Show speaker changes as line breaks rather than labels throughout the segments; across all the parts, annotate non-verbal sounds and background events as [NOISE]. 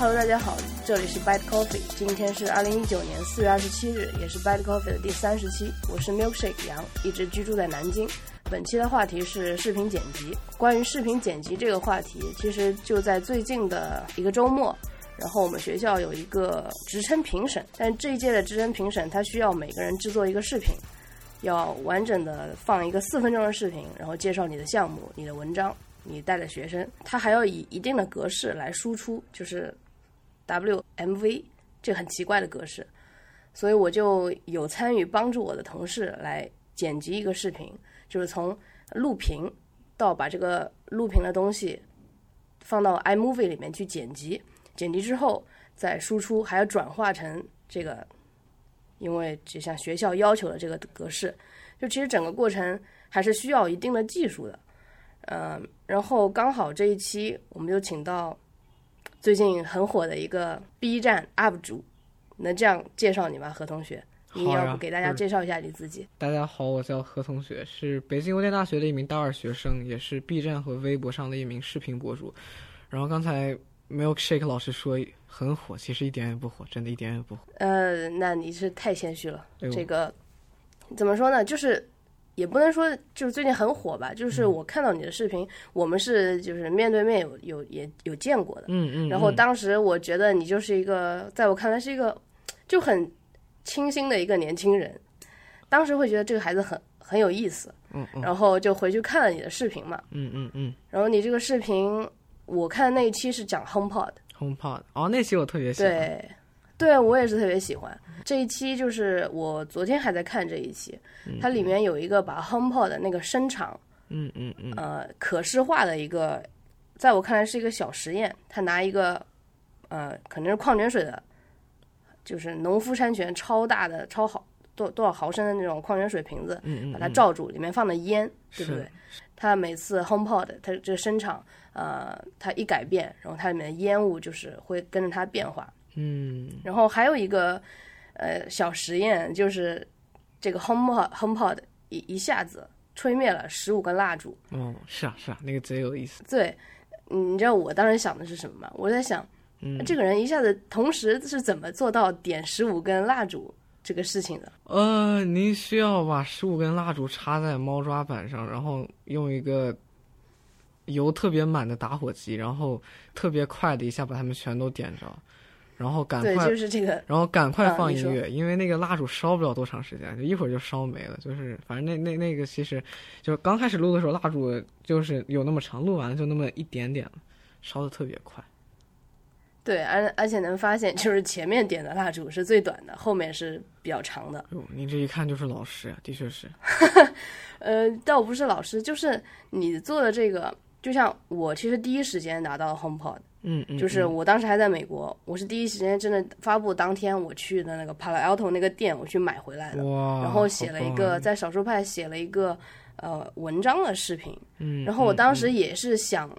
Hello，大家好，这里是 Bad Coffee，今天是二零一九年四月二十七日，也是 Bad Coffee 的第三十期。我是 Milkshake 杨，一直居住在南京。本期的话题是视频剪辑。关于视频剪辑这个话题，其实就在最近的一个周末，然后我们学校有一个职称评审，但这一届的职称评审，它需要每个人制作一个视频，要完整的放一个四分钟的视频，然后介绍你的项目、你的文章。你带的学生，他还要以一定的格式来输出，就是 WMV 这很奇怪的格式，所以我就有参与帮助我的同事来剪辑一个视频，就是从录屏到把这个录屏的东西放到 iMovie 里面去剪辑，剪辑之后再输出，还要转化成这个，因为就像学校要求的这个格式，就其实整个过程还是需要一定的技术的。嗯，然后刚好这一期我们就请到最近很火的一个 B 站 UP 主，能这样介绍你吗？何同学，你要不给大家介绍一下你自己？
大家好，我叫何同学，是北京邮电大学的一名大二学生，也是 B 站和微博上的一名视频博主。然后刚才 Milkshake 老师说很火，其实一点也不火，真的一点也不火。
呃，那你是太谦虚了。这个怎么说呢？就是。也不能说就是最近很火吧，就是我看到你的视频，我们是就是面对面有有也有见过的，
嗯嗯。
然后当时我觉得你就是一个，在我看来是一个就很清新的一个年轻人，当时会觉得这个孩子很很有意思，
嗯嗯。
然后就回去看了你的视频嘛，
嗯嗯嗯。
然后你这个视频，我看那一期是讲 HomePod，HomePod，
哦，那期我特别喜欢。
对。对，我也是特别喜欢这一期，就是我昨天还在看这一期，它里面有一个把 HomePod 的那个声场，
嗯嗯嗯，
呃，可视化的一个，在我看来是一个小实验。他拿一个，呃，可能是矿泉水的，就是农夫山泉超大的超好多多少毫升的那种矿泉水瓶子，把它罩住，里面放的烟，对不对？它每次 HomePod 它这个声场，呃，它一改变，然后它里面的烟雾就是会跟着它变化。
嗯，
然后还有一个呃小实验，就是这个 HomePod HomePod 一一下子吹灭了十五根蜡烛。
哦，是啊是啊，那个贼有意思。
对，你知道我当时想的是什么吗？我在想，这个人一下子同时是怎么做到点十五根蜡烛这个事情的？
呃，您需要把十五根蜡烛插在猫抓板上，然后用一个油特别满的打火机，然后特别快的一下把它们全都点着。然后赶快，
就是这个。
然后赶快放音乐，因为那个蜡烛烧不了多长时间，就一会儿就烧没了。就是反正那那那个其实，就刚开始录的时候，蜡烛就是有那么长，录完了就那么一点点了，烧的特别快。
对，而而且能发现，[LAUGHS] 就是前面点的蜡烛是最短的，后面是比较长的。
哟，您这一看就是老师啊，的确是。[LAUGHS]
呃，倒不是老师，就是你做的这个，就像我其实第一时间拿到 HomePod。
嗯嗯，
就是我当时还在美国，我是第一时间真的发布当天我去的那个 Palo Alto 那个店，我去买回来的，然后写了一个在少数派写了一个呃文章的视频，
嗯，
然后我当时也是想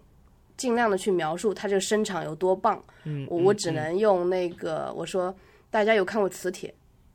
尽量的去描述它这个声场有多棒，
嗯，
我我只能用那个我说大家有看过磁铁，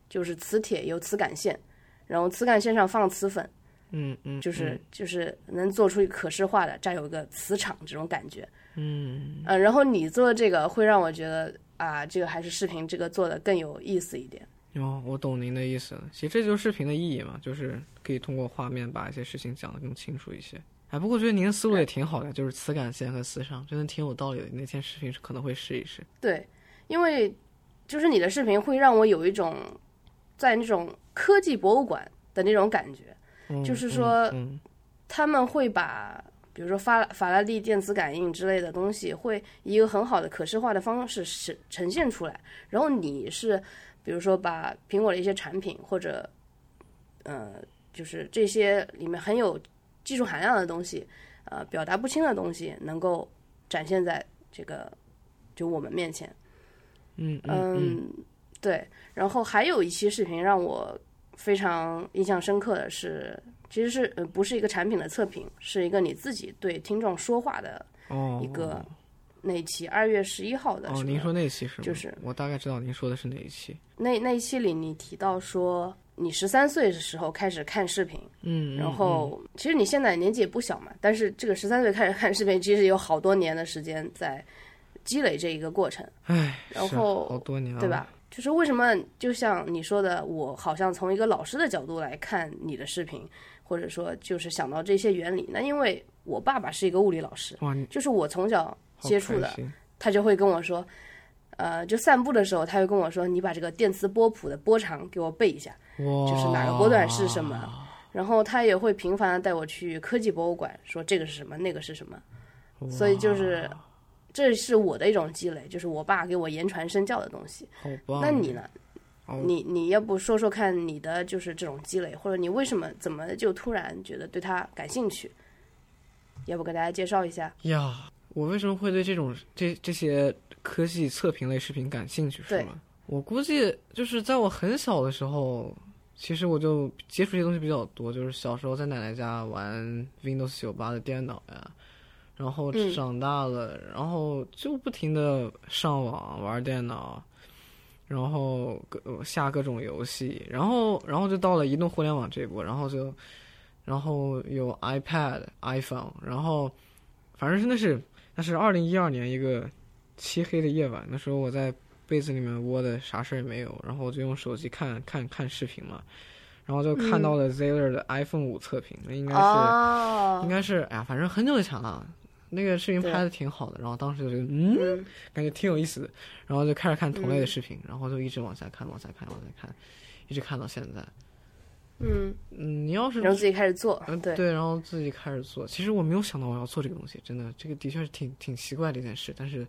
就是磁铁有磁感线，然后磁感线上放磁粉。
嗯嗯，
就是就是能做出一个可视化的，这样有一个磁场这种感觉。
嗯
嗯，然后你做的这个会让我觉得啊，这个还是视频这个做的更有意思一点。
哦，我懂您的意思了。其实这就是视频的意义嘛，就是可以通过画面把一些事情讲得更清楚一些。哎，不过我觉得您的思路也挺好的，就是磁感线和磁场，真的挺有道理的。那天视频是可能会试一试。
对，因为就是你的视频会让我有一种在那种科技博物馆的那种感觉。就是说，他们会把，比如说法法拉利电子感应之类的东西，会以一个很好的可视化的方式呈呈现出来。然后你是，比如说把苹果的一些产品，或者，呃，就是这些里面很有技术含量的东西，呃，表达不清的东西，能够展现在这个就我们面前。
嗯
嗯，对。然后还有一期视频让我。非常印象深刻的是，其实是呃不是一个产品的测评，是一个你自己对听众说话的一个那一期二月十一号的。
哦，您说那一期是吗？
就是
我大概知道您说的是哪一期。
那那一期里你提到说，你十三岁的时候开始看视频，
嗯，
然后其实你现在年纪也不小嘛，但是这个十三岁开始看视频，其实有好多年的时间在积累这一个过程，
唉，
然后
好多年了，
对？吧？就是为什么，就像你说的，我好像从一个老师的角度来看你的视频，或者说就是想到这些原理。那因为我爸爸是一个物理老师，就是我从小接触的，他就会跟我说，呃，就散步的时候，他会跟我说，你把这个电磁波谱的波长给我背一下，就是哪个波段是什么。然后他也会频繁的带我去科技博物馆，说这个是什么，那个是什么。所以就是，这是我的一种积累，就是我爸给我言传身教的东西。
好棒！
那你呢？
哦
你你要不说说看你的就是这种积累，或者你为什么怎么就突然觉得对他感兴趣？要不给大家介绍一下？
呀，我为什么会对这种这这些科技测评类视频感兴趣？是
对
吗？我估计就是在我很小的时候，其实我就接触这些东西比较多，就是小时候在奶奶家玩 Windows 九八的电脑呀，然后
嗯
长大了，然后就不停的上网玩电脑。然后各下各种游戏，然后然后就到了移动互联网这一步，然后就，然后有 iPad、iPhone，然后反正是那是那是二零一二年一个漆黑的夜晚，那时候我在被子里面窝的啥事儿也没有，然后我就用手机看看看视频嘛，然后就看到了 Zeller 的 iPhone 五测评，那应该是、
哦
应，该是哎呀，反正很久以前了。那个视频拍的挺好的，然后当时就觉得嗯，
嗯。
感觉挺有意思的，然后就开始看同类的视频，然后就一直往下看，往下看，往下看，一直看到现在。
嗯，
嗯，你要是
然后自己开始做，
嗯，
对，
对，然后自己开始做。其实我没有想到我要做这个东西，真的，这个的确是挺挺奇怪的一件事，但是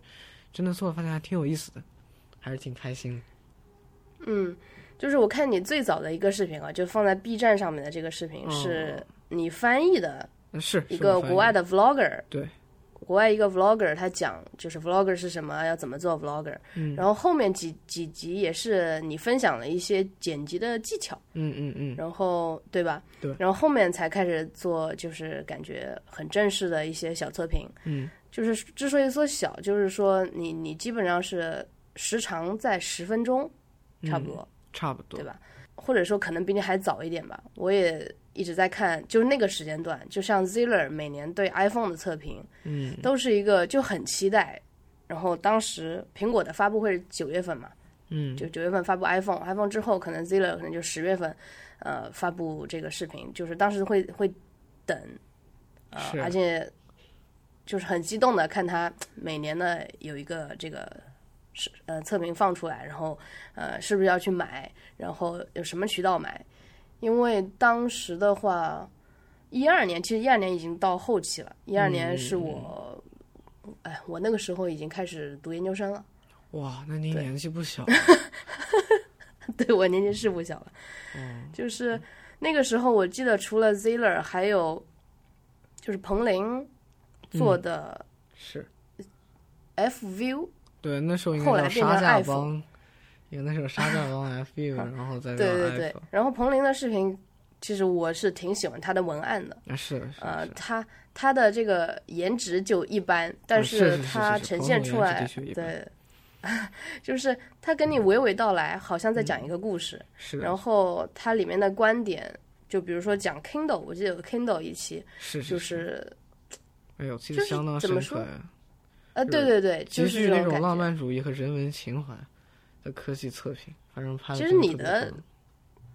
真的做了发现还挺有意思的，还是挺开心的。
嗯，就是我看你最早的一个视频啊，就放在 B 站上面的这个视频，
哦
是你翻译的
嗯是
一个国外的 vlogger，
对，
国外一个 vlogger，他讲就是 vlogger 是什么，要怎么做 vlogger，
嗯
然后后面几几集也是你分享了一些剪辑的技巧，
嗯嗯嗯，
然后对吧？
对
然后后面才开始做，就是感觉很正式的一些小测评，
嗯，
就是之所以说小，就是说你你基本上是时长在十分钟，差不多。
差不多
对。吧？或者说可能比你还早一点吧。我也一直在看，就是那个时间段，就像 Ziller 每年对 iPhone 的测评，
嗯，
都是一个就很期待。然后当时苹果的发布会是九月份嘛，
嗯，
就九月份发布 iPhone，iPhone 之后可能 Ziller 可能就十月份，呃，发布这个视频，就是当时会会等，呃，
是
而且就是很激动的看他每年的有一个这个是呃测评放出来，然后呃是不是要去买，然后有什么渠道买，因为当时的话，一二年其实一二年已经到后期了，一二年是我，哎，我那个时候已经开始读研究生了。
哇，那
您
年纪不小。[LAUGHS]
对我年纪是不小了，
嗯
就是那个时候我记得除了 Ziller，还有就是彭林做的
是。
F View，、
对，那时候应
后来变成
该叫因为那时候沙架帮 F U，然后再
对对对然后彭林的视频，其实我是挺喜欢他的文案的，
啊是是
呃，
是，
他他的这个颜值就一般，但
嗯是是是
他呈现出来对，[LAUGHS] 就是他跟你娓娓道来，好像在讲一个故事，
是
然后它里面的观点，就比如说讲 Kindle，我记得有个 Kindle 一期，
是
就是。是
哎呦，
其
实相当
怎么说
深刻呀。
呃，对对对，就是
那种浪。漫主义和人文情怀的科技测评，反正拍的。
其实你的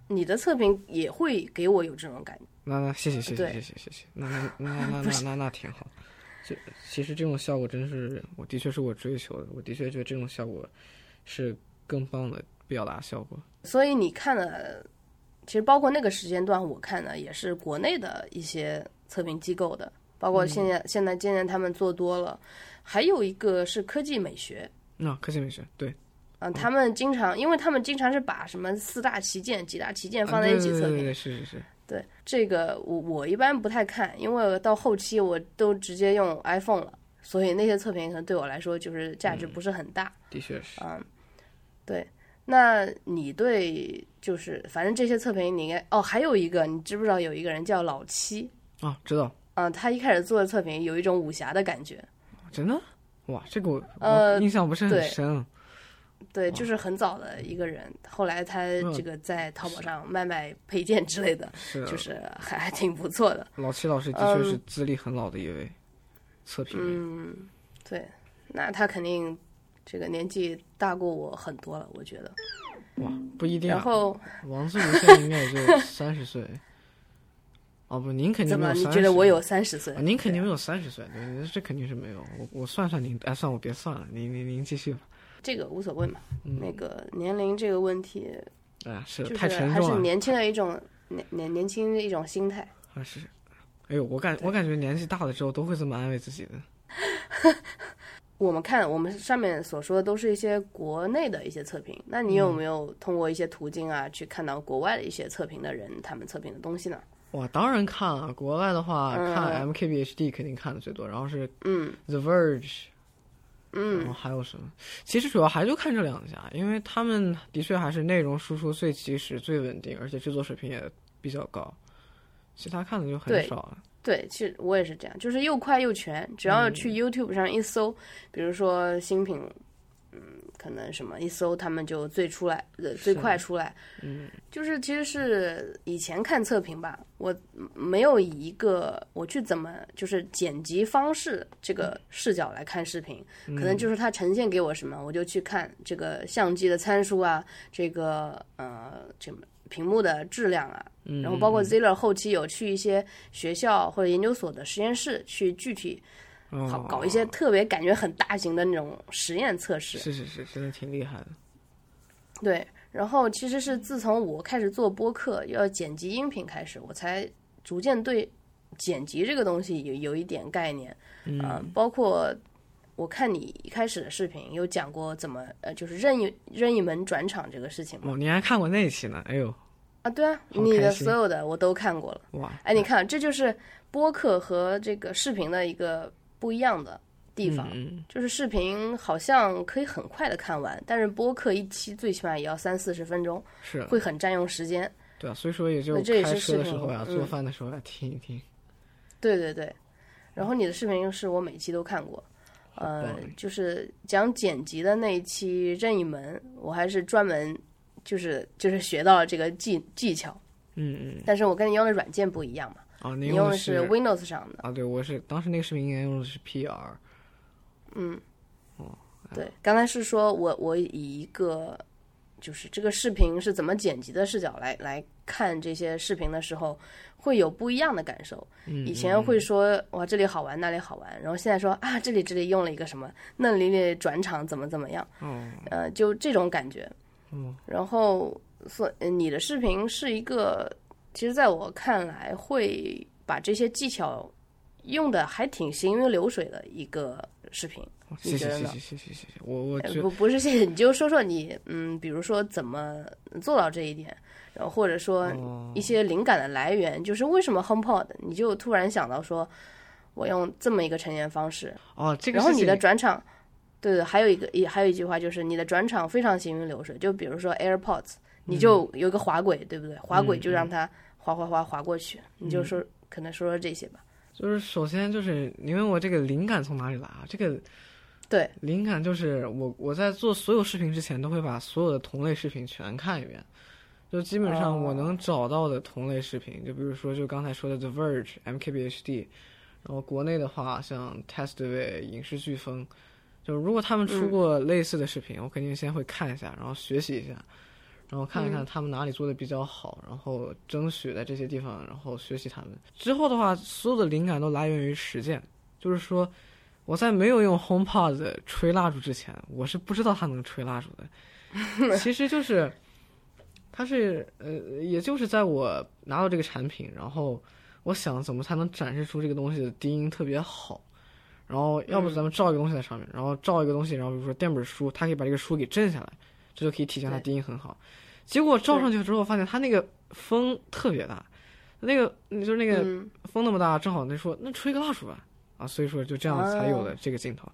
你的测评也会给我有这种感觉。
那那谢谢谢谢谢谢谢谢，那那 [LAUGHS] 那那那那那挺好。这其实这种效果真是我的确是我追求的，我的确觉得这种效果是更棒的表达效果。
所以你看的，其实包括那个时间段，我看的也是国内的一些测评机构的，包括现在、现在渐渐他们做多了，还有一个是科技美学。
那、科技美学对，
啊、他们经常，因为他们经常是把什么四大旗舰、几大旗舰放
啊
在一起测评，
对对对对是是是，
对这个我我一般不太看，因为到后期我都直接用 iPhone 了，所以那些测评可能对我来说就是价值不是很大。
的确是。
嗯，对。那你对就是反正这些测评你应该哦，还有一个你知不知道有一个人叫老七？
啊，知道，
嗯、他一开始做的测评有一种武侠的感觉，
真的？哇，这个我
呃
我印象不是很
对
深。
对，就是很早的一个人，后来他
嗯
这个在淘宝上卖卖配件之类的，
是
就是还还挺不错的。
老七老师的确是资历很老的一位测评人。
嗯，对。那他肯定这个年纪大过我很多了，我觉得。
哇，不一定、啊。
然后
王自如现在应该也就三十岁。哦不，您肯定？没有30
你觉得我有三十岁
啊？？您肯定没有三十岁，对，这肯定是没有。我我算算您，哎，算我别算了，您您您继续吧。
这个无所谓嘛。
嗯
那个年龄这个问题，
哎呀，是
就是
太沉
还是，年轻的一种年年年轻的一种心态。
啊是。哎呦，我感我感觉年纪大了之后都会这么安慰自己的。[LAUGHS]
我们看我们上面所说的都是一些国内的一些测评，那你有
嗯
没有通过一些途径啊，去看到国外的一些测评的人他们测评的东西呢？
我，当然看了。国外的话，
嗯
看 MKBHD 肯定看的最多，然后是
嗯
The Verge，然
嗯
后还有什么？其实主要还就看这两家，因为他们的确还是内容输出最及时、最稳定，而且制作水平也比较高。其他看的就很少了。
对，其实我也是这样，就是又快又全，只要去
嗯
YouTube 上一搜，比如说新品，嗯，可能什么一搜，他们就最出来，呃，最快出来。
嗯，
就是其实是以前看测评吧，我没有以一个我去怎么就是剪辑方式这个视角来看视频，可能就是它呈现给我什么，我就去看这个相机的参数啊，这个呃这个屏幕的质量啊，然后包括 Ziller 后期有去一些学校或者研究所的实验室去具体好
哦，
搞一些特别感觉很大型的那种实验测试。
是是是，真的挺厉害的。
对，然后其实是自从我开始做播客，要剪辑音频开始，我才逐渐对剪辑这个东西有有一点概念。
嗯
呃，包括我看你一开始的视频有讲过怎么呃，就是任意任意门转场这个事情嘛。
哦，你还看过那一期呢？哎呦，
啊，对啊，你的所有的我都看过了。
哇，
哎，你看，这就是播客和这个视频的一个不一样的地方。
嗯，
就是视频好像可以很快的看完，但是播客一期最起码也要三四十分钟，
是，
会很占用时间。
对啊，所以说也就
那这也
开车的时候呀，
嗯
做饭的时候呀，听一听。
对对对，然后你的视频是我每期都看过，呃，就是讲剪辑的那一期任意门，我还是专门就是就是学到了这个技技巧，
嗯嗯，
但是我跟你用的软件不一样嘛，
啊，
你
用的
是 Windows 上的，
啊，对，我是当时那个视频应该用的是 PR。
嗯，
哦
对，刚才是说我我以一个就是这个视频是怎么剪辑的视角来来看这些视频的时候，会有不一样的感受。
嗯，
以前会说哇这里好玩那里好玩，然后现在说啊这里这里用了一个什么，那里里转场怎么怎么样，
嗯，
呃，就这种感觉。
嗯，
然后所呃你的视频是一个，其实在我看来会把这些技巧用的还挺行云流水的一个视频。你
谢谢谢
觉得呢
谢谢谢谢谢，我我
不不是谢谢，你就说说你嗯，比如说怎么做到这一点，然后或者说
哦
一些灵感的来源，就是为什么 HomePod 你就突然想到说，我用这么一个呈现方式，
哦，这个
然后你的转场，对对，还有一个也还有一句话就是你的转场非常行云流水，就比如说 AirPods，你就有一个滑轨，对不对？滑轨就让它滑滑滑滑过去，你就说可能说说这些吧。
就是首先就是你问我这个灵感从哪里来啊？这个
对，
灵感就是我我在做所有视频之前都会把所有的同类视频全看一遍，就基本上我能找到的同类视频，就比如说就刚才说的 The Verge、MKBHD，然后国内的话像 Testway、影视飓风，就如果他们出过类似的视频，我肯定先会看一下，然后学习一下，然后看一看他们哪里做的比较好，然后争取在这些地方，然后学习他们。之后的话，所有的灵感都来源于实践，就是说。我在没有用 HomePod 吹蜡烛之前，我是不知道它能吹蜡烛的。[LAUGHS] 其实就是，它是呃，也就是在我拿到这个产品，然后我想怎么才能展示出这个东西的低音特别好，然后要不咱们照一个东西在上面，然后照一个东西，然后比如说垫本书，它可以把这个书给震下来，这就可以体现它低音很好。结果照上去之后，发现它那个风特别大，那个就是那个
嗯。
风那么大，正好那说那吹个蜡烛吧，啊，所以说就这样才有
哦
了这个镜头。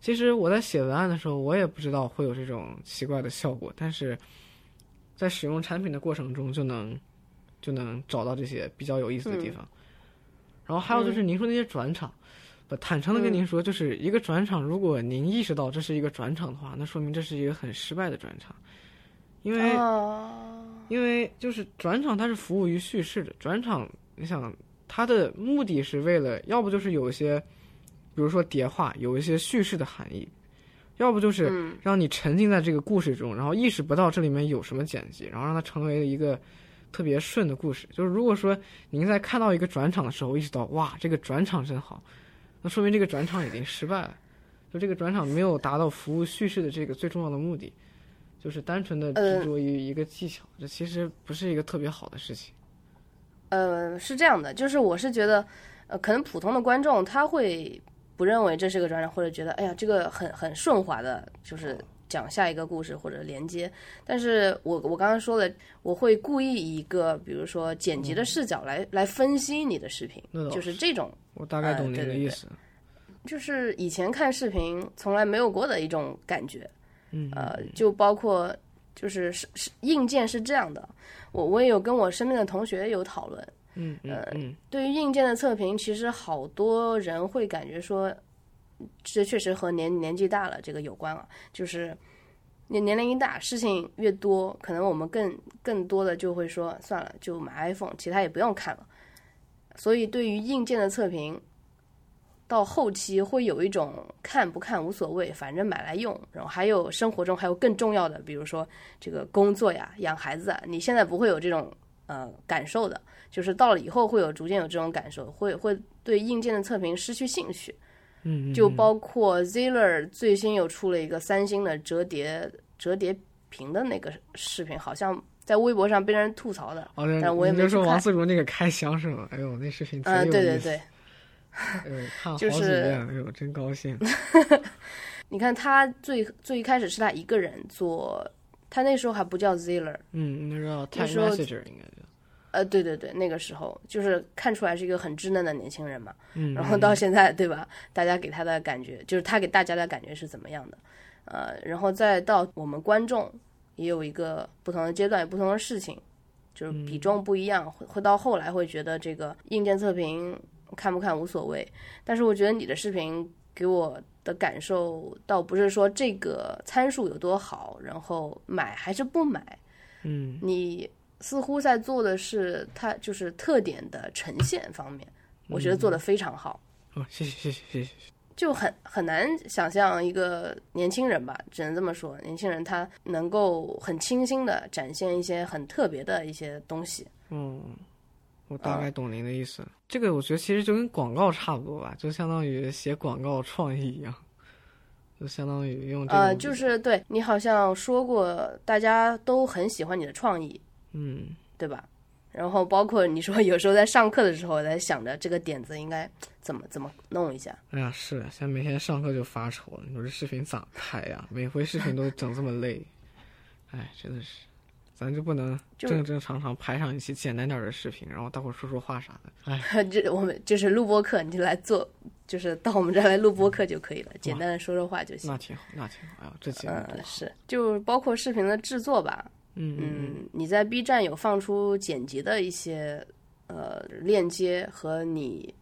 其实我在写文案的时候，我也不知道会有这种奇怪的效果，但是在使用产品的过程中就能就能找到这些比较有意思的地方。然后还有就是您说那些转场，不坦诚的跟您说，就是一个转场，如果您意识到这是一个转场的话，那说明这是一个很失败的转场，因为。
哦，
因为就是转场，它是服务于叙事的。转场，你想它的目的是为了，要不就是有一些，比如说叠画，有一些叙事的含义，要不就是
嗯
让你沉浸在这个故事中，然后意识不到这里面有什么剪辑，然后让它成为一个特别顺的故事。就是如果说您在看到一个转场的时候意识到哇这个转场真好，那说明这个转场已经失败了，就这个转场没有达到服务叙事的这个最重要的目的，就是单纯的
呃
执着于一个技巧，这其实不是一个特别好的事情。
呃，是这样的，就是我是觉得，呃，可能普通的观众他会不认为这是个转场，或者觉得，哎呀，这个很很顺滑的，就是讲下一个故事或者连接。但是我我刚刚说的，我会故意以一个比如说剪辑的视角来、来分析你的视频，就是这种，
我大概懂您
呃对对对
的意思。
就是以前看视频从来没有过的一种感觉。
嗯，
呃，就包括就是是是硬件是这样的，我我也有跟我身边的同学有讨论。
嗯嗯嗯，
对于硬件的测评，其实好多人会感觉说，这确实和年年纪大了这个有关啊。就是年年龄一大，事情越多，可能我们更更多的就会说，算了，就买 iPhone，其他也不用看了。所以对于硬件的测评，到后期会有一种看不看无所谓，反正买来用。然后还有生活中还有更重要的，比如说这个工作呀、养孩子啊，你现在不会有这种呃感受的。就是到了以后会有逐渐有这种感受，会会对硬件的测评失去兴趣。
嗯，
就包括 Ziller 最新又出了一个三星的折叠折叠屏的那个视频，好像在微博上被人吐槽的。
哦，
但我也没去看
王自如那个开箱是吗？哎呦，那视频贼
嗯、对对对，
哎 [LAUGHS] 呦，看了好
就是，
哎呦，真高兴。[LAUGHS]
你看他最最一开始是他一个人做，他那时候还不叫 Ziller，
嗯，那
时候
Messenger 应该叫。
呃，对对对，那个时候就是看出来是一个很稚嫩的年轻人嘛。
嗯，
然后到现在，对吧？大家给他的感觉，就是他给大家的感觉是怎么样的？呃，然后再到我们观众也有一个不同的阶段，有不同的事情，就是比重不一样，会会到后来会觉得这个硬件测评看不看无所谓。但是我觉得你的视频给我的感受，倒不是说这个参数有多好，然后买还是不买，
嗯
你似乎在做的是它就是特点的呈现方面，我觉得做得非常好。
哦，谢谢谢谢谢谢。
就很很难想象一个年轻人吧，只能这么说，年轻人他能够很清新的展现一些很特别的一些东西。
嗯，我大概懂您的意思。这个我觉得其实就跟广告差不多吧，就相当于写广告创意一样，就相当于用这个
呃，就是对你好像说过，大家都很喜欢你的创意，
嗯
对吧？然后包括你说有时候在上课的时候，在想着这个点子应该怎么怎么弄一下。
哎呀，是，现在每天上课就发愁了。你说这视频咋拍呀？每回视频都整这么累，哎，真的是，咱就不能正正常常拍上一期简单点儿的视频，然后大伙儿说说话啥的。[LAUGHS] 哎，
这我们就是录播课，你就来做，就是到我们这儿来录播课就可以了，简单的说说话就行。
那挺好，那挺好。哎呦，这节目多
嗯，是，就包括视频的制作吧，
嗯嗯
嗯，你在 B 站有放出剪辑的一些呃链接和你，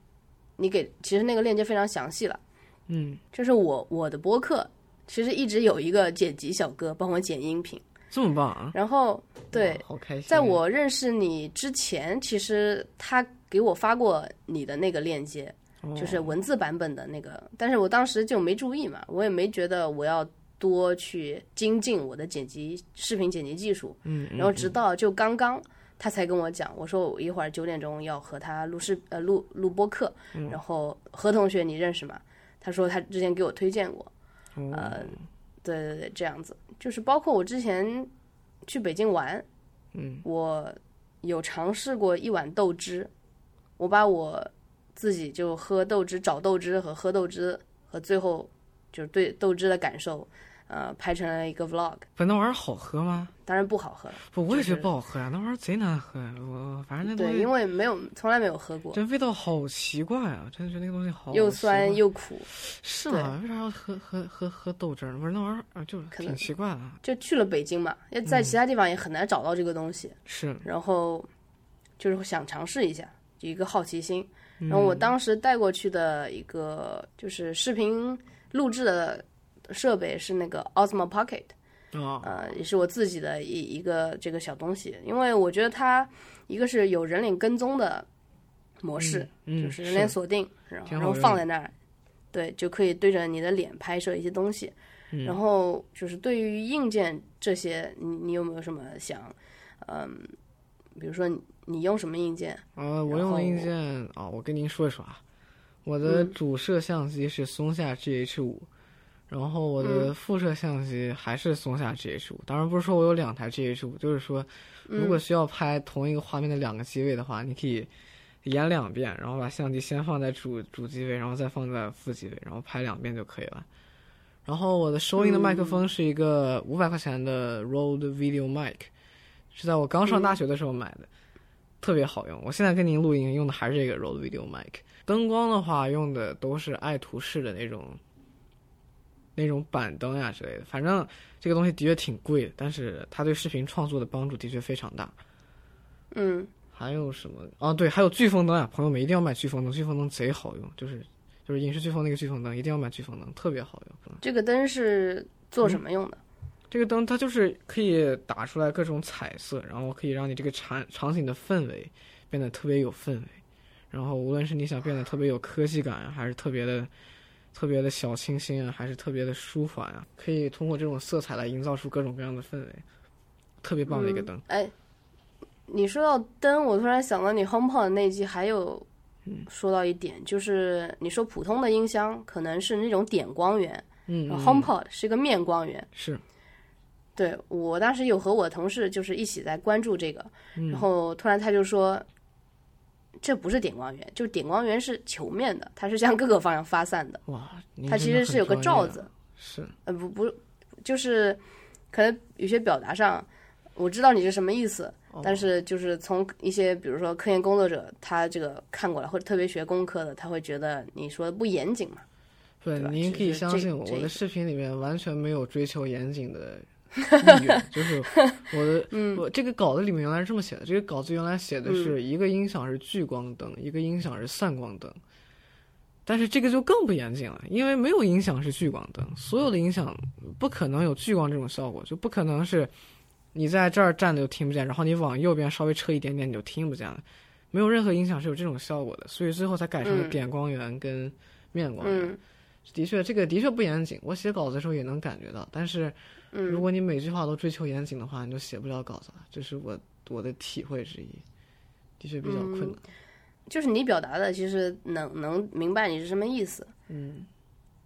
你给其实那个链接非常详细了。
嗯，
就是我我的播客其实一直有一个剪辑小哥帮我剪音频，
这么棒啊！
然后对，
好开心。
在我认识你之前，其实他给我发过你的那个链接，
哦
就是文字版本的那个，但是我当时就没注意嘛，我也没觉得我要多去精进我的剪辑视频剪辑技术，
嗯，嗯
然后直到就刚刚他才跟我讲，我说我一会儿九点钟要和他录视呃录录播课，
嗯
然后何同学你认识吗？他说他之前给我推荐过，
哦
呃，对对对，这样子，就是包括我之前去北京玩，
嗯，
我有尝试过一碗豆汁，我把我自己就喝豆汁、找豆汁和喝豆汁和最后就是对豆汁的感受，呃，拍成了一个 vlog，
不，那玩意儿好喝吗？
当然不好喝了，
不，我也觉得不好喝呀，那玩意儿贼难喝呀。我反正那东
对，
西
因为没有从来没有喝过，
这味道好奇怪啊！真的觉得那个东西好
又酸又苦，
是吗？为啥要喝喝喝喝豆汁儿？不是那玩意儿啊，就挺奇怪的啊。
就去了北京嘛，要在其他地方也很难找到这个东西，
是，
然后就是想尝试一下，就一个好奇心。
然
然后我当时带过去的一个就是视频录制的设备是那个 Osmo Pocket，
啊，
呃，也是我自己的一一个这个小东西，因为我觉得它一个是有人脸跟踪的模式，
嗯，
就是。人脸锁定，然后放在那儿，对，就可以对着你的脸拍摄一些东西。
嗯。
然后就是对于硬件这些，你你有没有什么想，嗯，比如说你你用什么硬件？
呃，我用的硬件啊、我跟您说一说啊，我的
嗯。
主摄像机是松下 GH 五，然后我的副摄相机还是松下 GH 五。当然不是说我有两台 GH 五，就是说如果需要拍同一个画面的两个机位的话，你可以演两遍，然后把相机先放在主主机位，然后再放在副机位，然后拍两遍就可以了。然后我的收音的麦克风是一个五百块钱的 Rode Video Mic，是在我刚上大学的时候买的。特别好用。我现在跟您录音用的还是这个 Rode Video Mic。灯光的话，用的都是爱图仕的那种那种板灯呀之类的。反正这个东西的确挺贵的，但是它对视频创作的帮助的确非常大。
嗯
还有什么？啊，对，还有飓风灯啊，朋友们一定要买飓风灯，飓风灯贼好用，就是就是影视飓风那个飓风灯，一定要买飓风灯，特别好用。
这个灯是做什么用的？
这个灯它就是可以打出来各种彩色，然后可以让你这个场场景的氛围变得特别有氛围。然后无论是你想变得特别有科技感啊，还是特别的特别的小清新啊，还是特别的舒缓啊，可以通过这种色彩来营造出各种各样的氛围，特别棒的一个灯。
哎，你说到灯，我突然想到你 HomePod 那集还有说到一点，就是你说普通的音箱可能是那种点光源，
嗯
HomePod 是一个面光源。
是
对我当时有和我同事就是一起在关注这个，
嗯
然后突然他就说，这不是点光源，就点光源是球面的，它是向各个方向发散的，
哇，
它其实是有个罩子，
是
呃不不，就是可能有些表达上，我知道你是什么意思，
哦
但是就是从一些比如说科研工作者他这个看过来，或者特别学工科的，他会觉得你说的不严谨嘛。
对，
对
您可以相信我，我的视频里面完全没有追求严谨的意愿，[LAUGHS] 就是我的，
嗯。
我这个稿子里面原来是这么写的，这个稿子原来写的是一个音响是聚光灯，一个音响是散光灯，但是这个就更不严谨了，因为没有音响是聚光灯，所有的音响不可能有聚光这种效果，就不可能是你在这儿站着就听不见，然后你往右边稍微撤一点点你就听不见了，没有任何音响是有这种效果的，所以最后才改成了
嗯。
点光源跟面光源。
嗯。
的确，这个的确不严谨。我写稿子的时候也能感觉到，但是如
嗯
果你每句话都追求严谨的话，你就写不了稿子了。这是我我的体会之一，的确比较困难。
就是你表达的，其实能能明白你是什么意思。
嗯，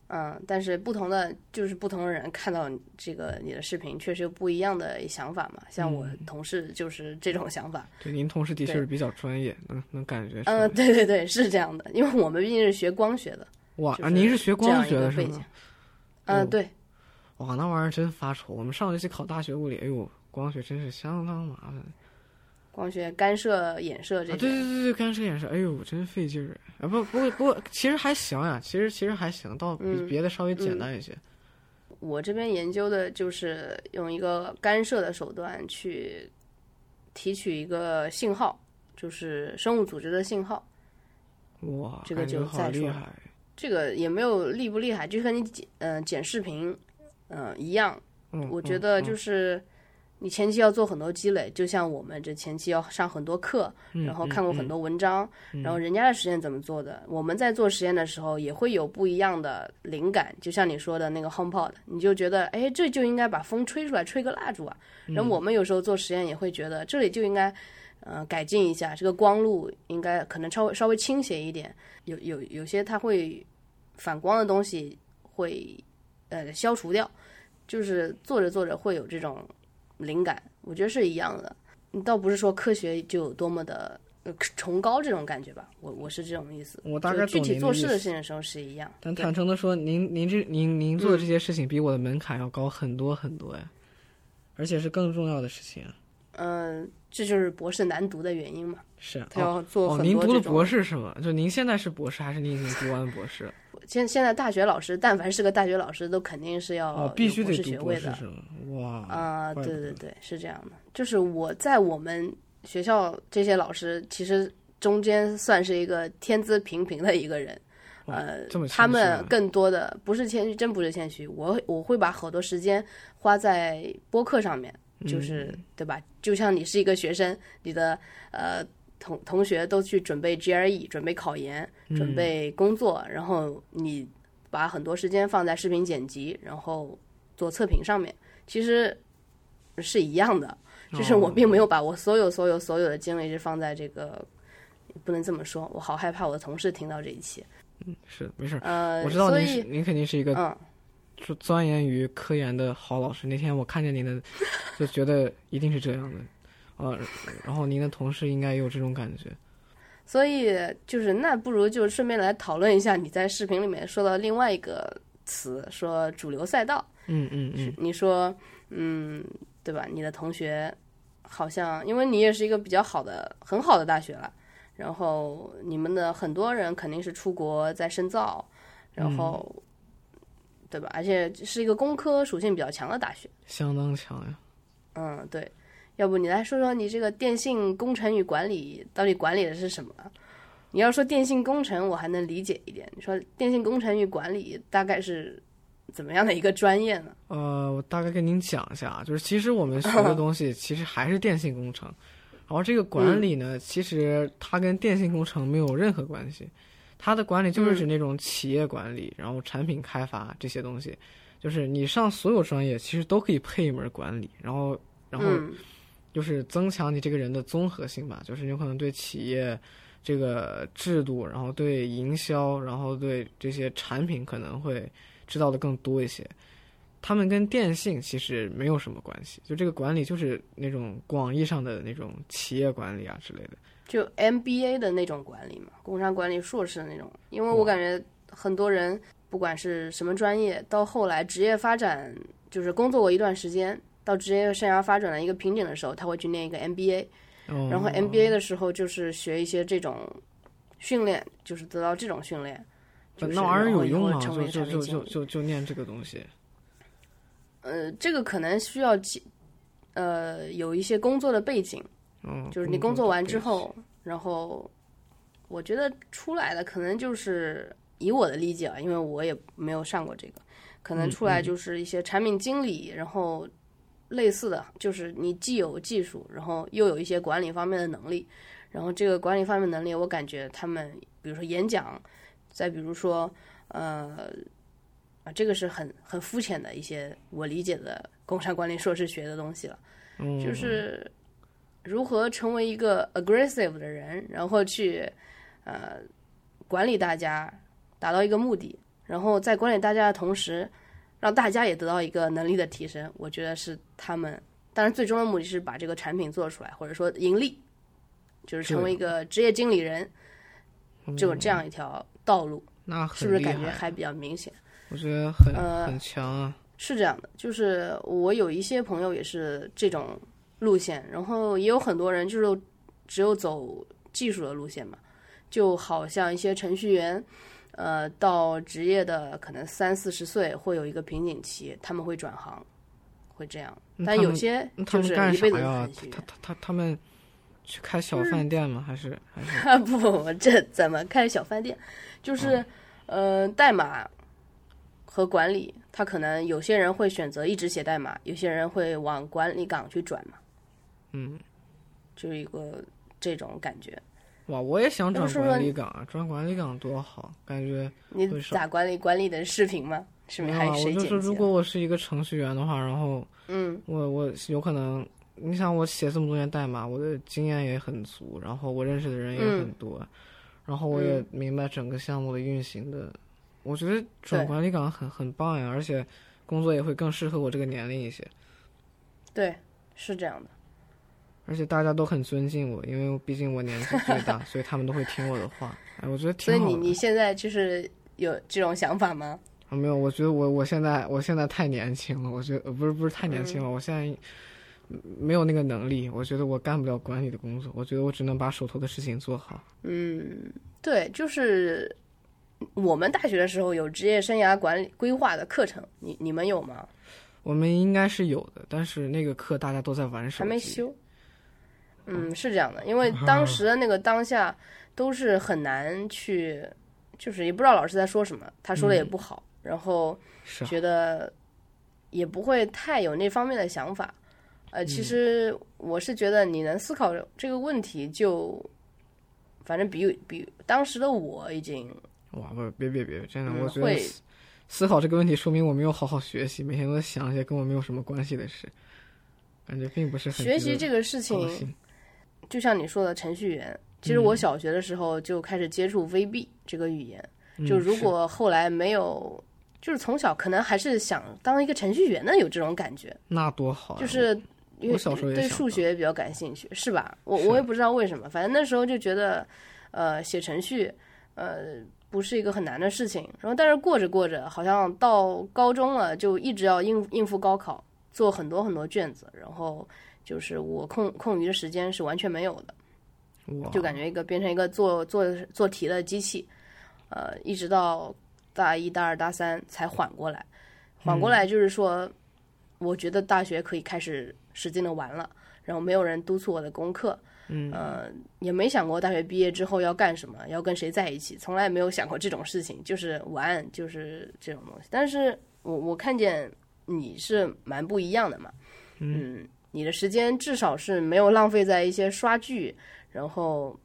嗯，但是不同的就是不同的人看到这个你的视频，确实有不一样的想法嘛。像我同事就是这种想法。
对，您同事的确是比较专业，能能感觉。
嗯，对对对，是这样的，因为我们毕竟是学光学的。
哇，啊，
就是
您是学光学的是吗？
嗯，
哦
对，
哇，那玩意儿真发愁。我们上学期考大学物理，哎呦，光学真是相当麻烦。
光学干涉、衍射这
啊，对
些。
对对对，干涉衍射，哎呦，真费劲儿。啊，不不过不过，其实还行呀，其实其实还行，倒比
嗯
别的稍微简单一些。
我这边研究的就是用一个干涉的手段去提取一个信号，就是生物组织的信号。
哇，
这个
就好
就再说
厉害。
这个也没有厉不厉害，就跟你剪嗯、呃剪视频嗯、呃一样。
嗯，
我
嗯
觉得就是你前期要做很多积累，就像我们这前期要上很多课，
嗯
然后看过很多文章，然后人家的实验怎么做的，我们在做实验的时候也会有不一样的灵感。就像你说的那个 HomePod，你就觉得哎，这就应该把风吹出来，吹个蜡烛啊。
嗯
然后我们有时候做实验也会觉得这里就应该。呃，改进一下这个光路，应该可能稍微稍微倾斜一点，有有有些它会反光的东西会呃消除掉，就是做着做着会有这种灵感，我觉得是一样的。倒不是说科学就有多么的呃崇高这种感觉吧，我我是这种意思。
我大概
具体做事
的
事情的时候是一样。
但坦诚的说，您您这您您做的
嗯
这些事情比我的门槛要高很多很多呀，而且是更重要的事情啊。
嗯、这就是博士难读的原因嘛，
是啊，
他要做很
您。读的博士是吗？就您现在是博士，还是您已经读完博士？[LAUGHS]
现现在大学老师，但凡是个大学老师，都肯定是要
哦，必须得
学位的。
是吗？哇，
啊、对对对，是这样的。就是我在我们学校这些老师，其实中间算是一个天资平平的一个人。呃他们更多的不是谦虚，真不是谦虚。我我会把好多时间花在播客上面，就是、
嗯。
对吧？就像你是一个学生，你的呃同同学都去准备 GRE，准备考研，
嗯。
准备工作，然后你把很多时间放在视频剪辑，然后做测评上面，其实是一样的，就是我并没有把我所有所有所有的精力是放在这个，不能这么说，我好害怕我的同事听到这一期。
嗯，是没事儿，
呃，
我知道您是您肯定是一个
嗯，
就钻研于科研的好老师。那天我看见您的，就觉得一定是这样的，呃，然后您的同事应该也有这种感觉。
所以就是那不如就顺便来讨论一下你在视频里面说到另外一个词，说主流赛道。
嗯嗯嗯，
你说，嗯，对吧？你的同学好像，因为你也是一个比较好的、很好的大学了，然后你们的很多人肯定是出国在深造，然后，对吧？而且是一个工科属性比较强的大学。
相当强呀。
嗯，对。要不你来说说你这个电信工程与管理到底管理的是什么？你要说电信工程，我还能理解一点。你说电信工程与管理大概是怎么样的一个专业呢？
呃，我大概跟您讲一下啊，就是其实我们学的东西 [LAUGHS] 其实还是电信工程，然后这个管理呢，其实它跟电信工程没有任何关系，它的管理就是指那种企业管理，然后产品开发这些东西，就是你上所有专业其实都可以配一门管理，然后然后
嗯
就是增强你这个人的综合性吧，就是有可能对企业这个制度，然后对营销，然后对这些产品可能会知道的更多一些。他们跟电信其实没有什么关系，就这个管理就是那种广义上的那种企业管理啊之类的。
就 MBA 的那种管理嘛，工商管理硕士的那种。因为我感觉很多人不管是什么专业，到后来职业发展，就是工作过一段时间，到职业生涯发展的一个瓶颈的时候，他会去念一个 MBA。
哦、
然后 MBA 的时候就是学一些这种训练，就是得到这种训练。就是
那玩意儿有用吗？就就就就就就念这个东西。
呃，这个可能需要几呃有一些工作的背景，
嗯，
就是你工作完之，后，然后我觉得出来的可能就是以我的理解啊，因为我也没有上过这个，可能
嗯
出来就是一些产品经理，然后类似的，就是你既有技术，然后又有一些管理方面的能力，然后这个管理方面能力，我感觉他们比如说演讲，再比如说呃。啊，这个是很很肤浅的一些我理解的工商管理硕士学的东西了。
嗯，
就是如何成为一个 aggressive 的人，然后去呃管理大家，达到一个目的，然后在管理大家的同时，让大家也得到一个能力的提升。我觉得是他们，当然最终的目的是把这个产品做出来，或者说盈利，就是成为一个职业经理人，就有这样一条道路，
那
是不是？感觉还比较明显？
我觉得很、
呃
很强啊。
是这样的，就是我有一些朋友也是这种路线，然后也有很多人就是只有走技术的路线嘛，就好像一些程序员，呃，到职业的可能三四十岁会有一个瓶颈期，他们会转行，会这样。但有些就是一辈子
呀
程序？员
他。他他他们去开小饭店吗？还是 [LAUGHS] 还是
啊不不不，这怎么开小饭店？就是、呃，代码和管理，他可能有些人会选择一直写代码，有些人会往管理岗去转嘛。
嗯，
就是一个这种感觉。
哇，我也想转管理岗啊，转管理岗多好，感觉
你咋管理管理的视频吗？视频
没有啊。
还是谁
我就说，
剪辑的？
如果我是一个程序员的话，然后
嗯
我我有可能，你想我写这么多年代码，我的经验也很足，然后我认识的人也
嗯
很多，然后我也明白整个项目的运行的，我觉得转管理岗很很棒呀，而且工作也会更适合我这个年龄一些，
对，是这样的。
而且大家都很尊敬我，因为毕竟我年纪最大，[LAUGHS] 所以他们都会听我的话。哎，我觉得挺好的。
所以你你现在就是有这种想法吗？
啊，没有，我觉得我我现在我现在太年轻了，我觉得呃不是不是太年轻了，我现在嗯没有那个能力，我觉得我干不了管理的工作，我觉得我只能把手头的事情做好。
嗯，对，就是我们大学的时候有职业生涯管理规划的课程，你你们有吗？
我们应该是有的，但是那个课大家都在玩手机，
还没修。嗯，是这样的，因为当时的那个当下都是很难去，就是也不知道老师在说什么，他说的也不好，然后觉得也不会太有那方面的想法。呃，其实我是觉得你能思考这个问题就，反正比比当时的我已经
哇，不是别别别，真的，
嗯
我觉得
会
思思考这个问题，说明我没有好好学习，每天都在想一些跟我没有什么关系的事，感觉并不是很
学习这个事情，
兴。
就像你说的程序员，其实我小学的时候就开始接触 VB 这个语言。就
嗯
如果后来没有，就是从小可能还是想当一个程序员的，有这种感觉，
那多好呀，
就是因为对数学比较感兴趣，是吧？我我也不知道为什么，反正那时候就觉得，呃，写程序，呃。不是一个很难的事情，然后但是过着过着，好像到高中了，就一直要应应付高考，做很多很多卷子，然后就是我空空余的时间是完全没有的。
哇，
就感觉一个变成一个做做做题的机器，呃，一直到大一大二大三才缓过来，缓过来就是说，我觉得大学可以开始使劲的玩了，然后没有人督促我的功课，
嗯，
呃，也没想过大学毕业之后要干什么，要跟谁在一起，从来没有想过这种事情，就是玩，就是这种东西。但是我我看见你是蛮不一样的嘛，嗯，你的时间至少是没有浪费在一些刷剧，然后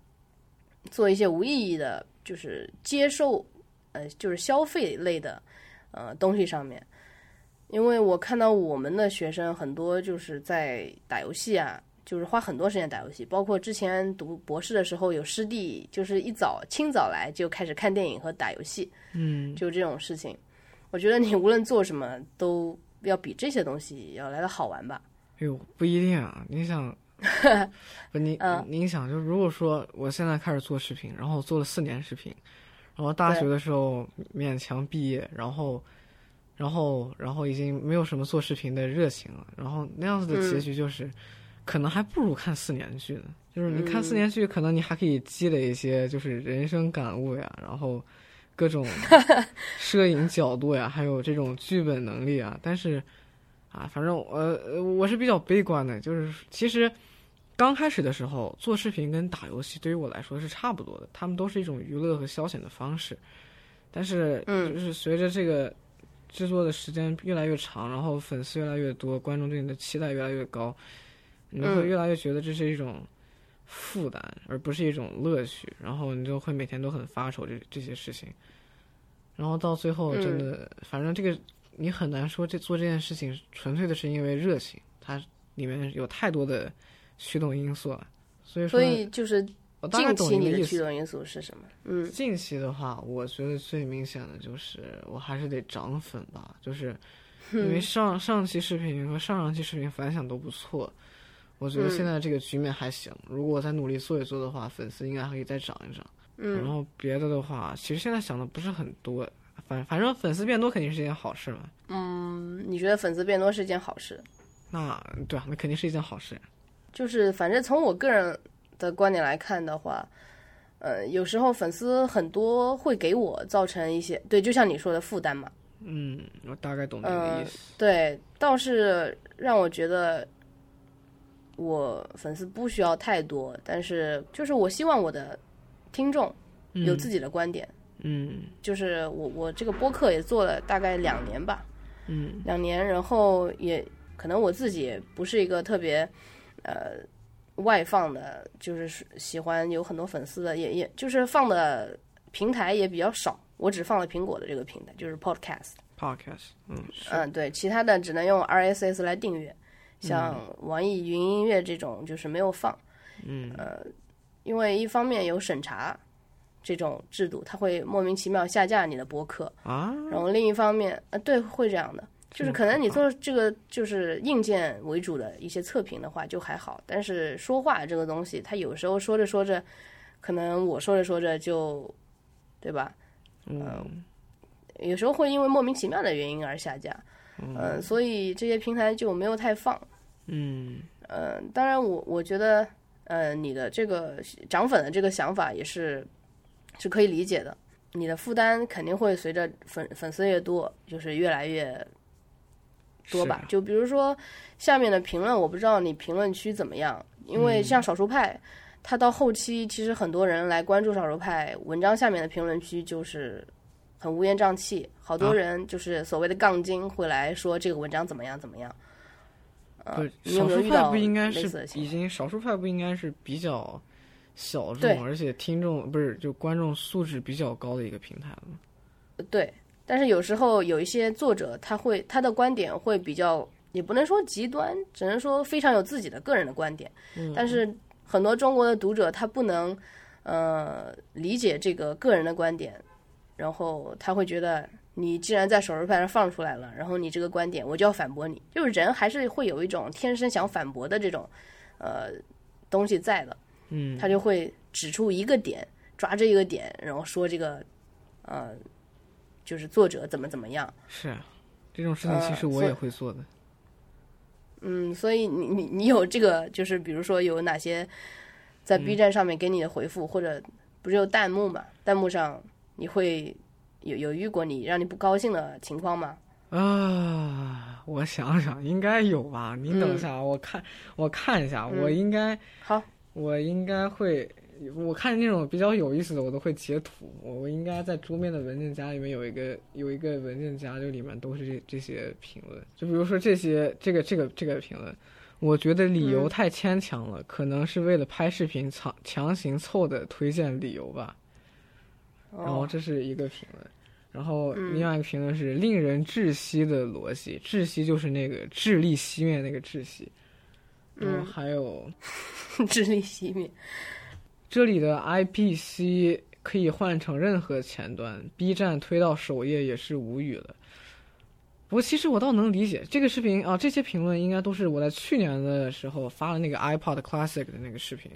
做一些无意义的，就是接受，呃，就是消费类的，呃，东西上面。因为我看到我们的学生很多就是在打游戏啊，就是花很多时间打游戏，包括之前读博士的时候，有师弟就是一早清早来就开始看电影和打游戏，
嗯，
就这种事情。我觉得你无论做什么，都要比这些东西要来的好玩吧。
哎呦，不一定啊！你想，[LAUGHS] 不，你
嗯
你想，就如果说我现在开始做视频，然后做了四年视频，然后大学的时候勉强毕业，然后，然后，然后已经没有什么做视频的热情了，然后那样子的结
嗯
局就是，可能还不如看四年剧呢。就是你看四
嗯
年剧，可能你还可以积累一些就是人生感悟呀，然后各种 [LAUGHS] 摄影角度呀，还有这种剧本能力啊。但是啊，反正我呃我是比较悲观的，就是其实刚开始的时候做视频跟打游戏对于我来说是差不多的，他们都是一种娱乐和消遣的方式。但是
嗯
就是随着这个制作的时间越来越长，然后粉丝越来越多，观众对你的期待越来越高，你会
嗯
越来越觉得这是一种负担，而不是一种乐趣。然后你就会每天都很发愁这这些事情，然后到最后真
嗯
的，反正这个你很难说这做这件事情纯粹的是因为热情，它里面有太多的驱动因素了。所以说，
所以就是
我大概
近期
懂你的。
驱动因素是什么？嗯
近期的话，我觉得最明显的就是我还是得涨粉吧，就是因为上上期视频和上上期视频反响都不错，我觉得现在这个局面还行。如果我再努力做一做的话，粉丝应该还可以再涨一涨。然
嗯
后别的的话，其实现在想的不是很多，反反正粉丝变多肯定是一件好事嘛。
嗯，你觉得粉丝变多是一件好事？
那对啊，那肯定是一件好事。
就是反正从我个人的观点来看的话，呃，有时候粉丝很多会给我造成一些对，就像你说的负担嘛。
嗯，我大概懂你的意思。
对，倒是让我觉得我粉丝不需要太多，但是就是我希望我的听众有自己的观点。
嗯
就是我我这个播客也做了大概两年吧，
嗯
两年，然后也可能我自己不是一个特别呃外放的，就是喜欢有很多粉丝的，也也就是放的平台也比较少，我只放了苹果的这个平台，就是 Podcast。
，podcast，嗯
嗯，对，其他的只能用 RSS 来订阅，像网易云音乐这种就是没有放。嗯呃
嗯
因为一方面有审查这种制度，它会莫名其妙下架你的博客，
啊，
然后另一方面，呃，对，会这样的，就是可能你做这个就是硬件为主的一些测评的话就还好，但是说话这个东西，它有时候说着说着，可能我说着说着就，对吧？
嗯
有时候会因为莫名其妙的原因而下架，嗯、所以这些平台就没有太放。
嗯
呃，当然我我觉得，呃，你的这个涨粉的这个想法也是是可以理解的。你的负担肯定会随着粉粉丝越多，就是越来越多吧。就比如说下面的评论，我不知道你评论区怎么样，因为像少数派，他到后期其实很多人来关注少数派文章下面的评论区就是很乌烟瘴气，好多
啊
人就是所谓的杠精会来说这个文章怎么样怎么样。
不是，
你有
少
没有遇到
数派不应该是已经少数派不应该是比较小众，而且听众不是就观众素质比较高的一个平台了吗？
对，但是有时候有一些作者他会他的观点会比较，也不能说极端，只能说非常有自己的个人的观点。
嗯
但是很多中国的读者他不能呃理解这个个人的观点，然后他会觉得你既然在手术台上放出来了，然后你这个观点我就要反驳你，就是人还是会有一种天生想反驳的这种呃东西在的，
嗯，
他就会指出一个点，抓这一个点，然后说这个呃就是作者怎么怎么样。
是啊，这种事情其实我也会做的。
嗯，所以你你你有这个，就是比如说有哪些在
嗯
B 站上面给你的回复，或者不是有弹幕嘛？弹幕上你会有有遇过你让你不高兴的情况吗？
啊，我想想，应该有吧？你等一
嗯
下，我看我看一下，我
嗯
应该
好，
我应该会，我看那种比较有意思的，我都会截图。我我应该在桌面的文件夹里面有一个有一个文件夹，就里面都是这这些评论。就比如说这些这个这个这个评论，我觉得理由太牵强了，可能是为了拍视频强强行凑的推荐理由吧。然后，这是一个评论，然后另外一个评论是令人窒息的逻辑，窒息就是那个智力熄灭那个窒息，
嗯
还有 [LAUGHS]
智力熄灭。
这里的 IPC 可以换成任何前端，B 站推到首页也是无语了。不过其实我倒能理解这个视频啊，这些评论应该都是我在去年的时候发了那个 iPod Classic 的那个视频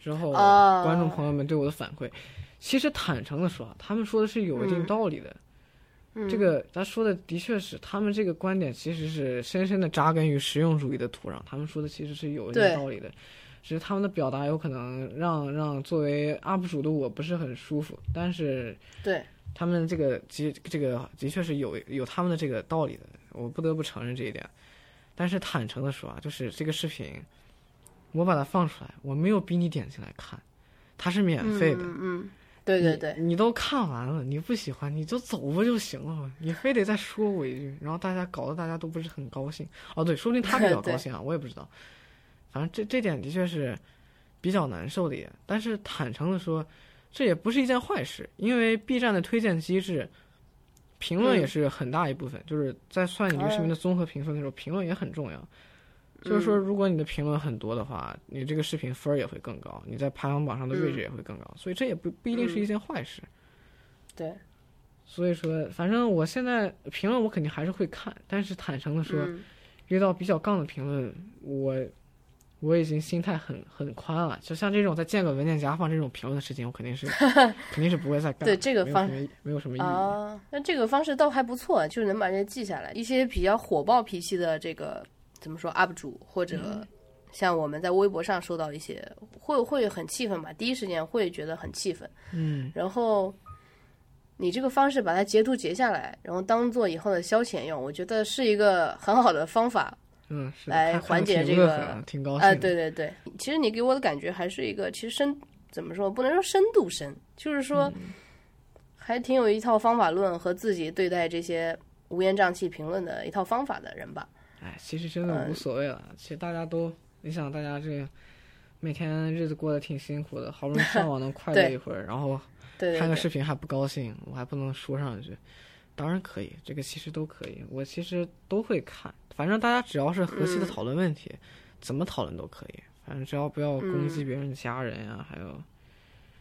之后，
哦
观众朋友们对我的反馈。其实坦诚的说啊，他们说的是有一定
嗯
道理的。
嗯
这个他说的的确是，他们这个观点其实是深深的扎根于实用主义的土壤。他们说的其实是有一定道理的，只是他们的表达有可能让让作为 UP 主的我不是很舒服。但是
对，
他们这个的这个的确是有有他们的这个道理的，我不得不承认这一点。但是坦诚的说啊，就是这个视频，我把它放出来，我没有逼你点进来看，它是免费的。
嗯嗯，对对对，
你，你都看完了，你不喜欢你就走不就行了吗？你非得再说我一句，然后大家搞得大家都不是很高兴。哦，对，说不定他比较 [LAUGHS] 高兴啊，我也不知道。反正这这点的确是比较难受的也，但是坦诚的说，这也不是一件坏事，因为 B 站的推荐机制，评论也
嗯
是很大一部分，就是在算你这个视频的综合评分的时候，评论也很重要。就是说，如果你的评论很多的话，你这个视频分儿也会更高，你在排行榜上的位置也会更高，所以这也不不一定是一件坏事。
对，
所以说，反正我现在评论我肯定还是会看，但是坦诚的说，
嗯
遇到比较杠的评论，我我已经心态很很宽了。就像这种再建个文件夹放这种评论的事情，我肯定是 [LAUGHS] 肯定是不会再干。
对这个方
没有没有什么意义。
啊，那这个方式倒还不错，就是能把这些记下来。一些比较火爆脾气的这个怎么说 UP 主，或者像我们在微博上收到一些，会会很气愤吧？第一时间会觉得很气愤。
嗯，
然后你这个方式把它截图截下来，然后当做以后的消遣用，我觉得是一个很好的方法。
嗯，是
来缓解这个
挺高兴
啊、
的。
对对对，其实你给我的感觉还是一个，其实深怎么说，不能说深度深，就是说还挺有一套方法论和自己对待这些乌烟瘴气评论的一套方法的人吧。
哎，其实真的
嗯
无所谓了。其实大家都，你想，大家这每天日子过得挺辛苦的，好不容易上网能快乐一会儿，然后看个视频还不高兴，我还不能说上一句，当然可以，这个其实都可以，我其实都会看，反正大家只要是和谐的
嗯
讨论问题，怎么讨论都可以，反正只要不要攻
嗯
击别人家人呀、还有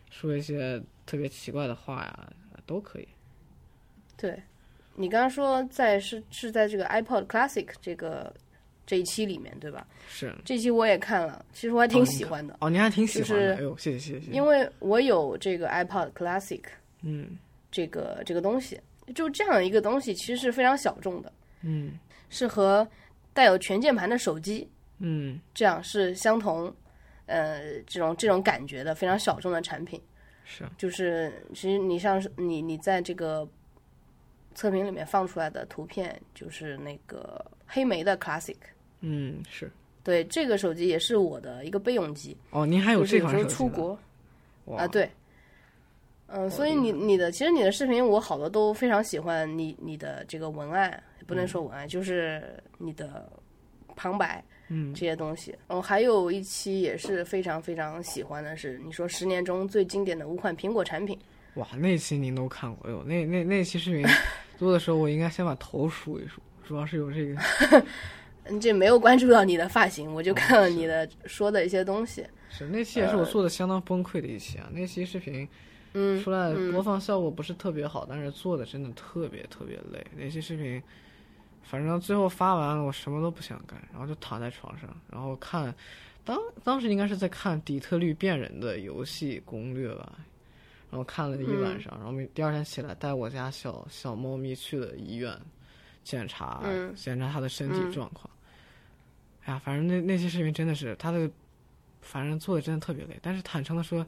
说一些特别奇怪的话呀，都可以。
对你刚刚说在是是在这个 iPod Classic 这个这一期里面对吧？
是
这期我也看了，其实我还挺喜欢的，
哦，你还挺喜欢的，
就是
哎呦，谢谢谢谢谢谢。
因为我有这个 iPod Classic
嗯
这个这个东西，就这样一个东西其实是非常小众的。
嗯
是和带有全键盘的手机
嗯，
这样是相同，呃，这种这种感觉的非常小众的产品。
是
就是其实你像是你你在这个测评里面放出来的图片，就是那个黑莓的 Classic。
嗯是。
对，这个手机也是我的一个备用机，
哦，您还有这款手机呢
出国啊，对。嗯，所以你你的其实你的视频我好多都非常喜欢你你的这个文案，不能说文案，就是你的旁白，
嗯
这些东西。哦，还有一期也是非常非常喜欢的是，你说十年中最经典的五款苹果产品，
哇，那期您都看过，哎呦，那那那期视频 [LAUGHS] 做的时候我应该先把头梳一梳，主要是有这个。
嗯，这没有关注到你的发型，我就看了你的说的一些东西。
是那期也是我做的相当崩溃的一期啊，那期视频，
嗯，
出来播放效果不是特别好，但是做的真的特别特别累。那期视频，反正最后发完了，我什么都不想干，然后就躺在床上，然后看，当当时应该是在看底特律变人的游戏攻略吧，然后看了一晚上，然后第二天起来带我家小小猫咪去了医院检查，检查它的身体状况。哎呀，反正那那期视频真的是他的。反正做的真的特别累，但是坦诚的说，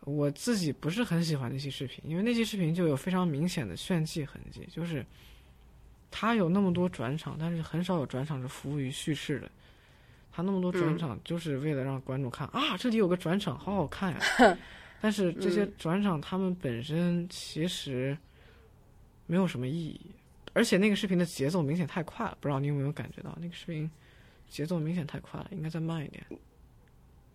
我自己不是很喜欢那期视频，因为那期视频就有非常明显的炫技痕迹，就是他有那么多转场，但是很少有转场是服务于叙事的。他那么多转场就是为了让观众看啊，这里有个转场，好好看呀。[LAUGHS] 但是这些转场他们本身其实没有什么意义，而且那个视频的节奏明显太快了，不知道你有没有感觉到那个视频节奏明显太快了，应该再慢一点。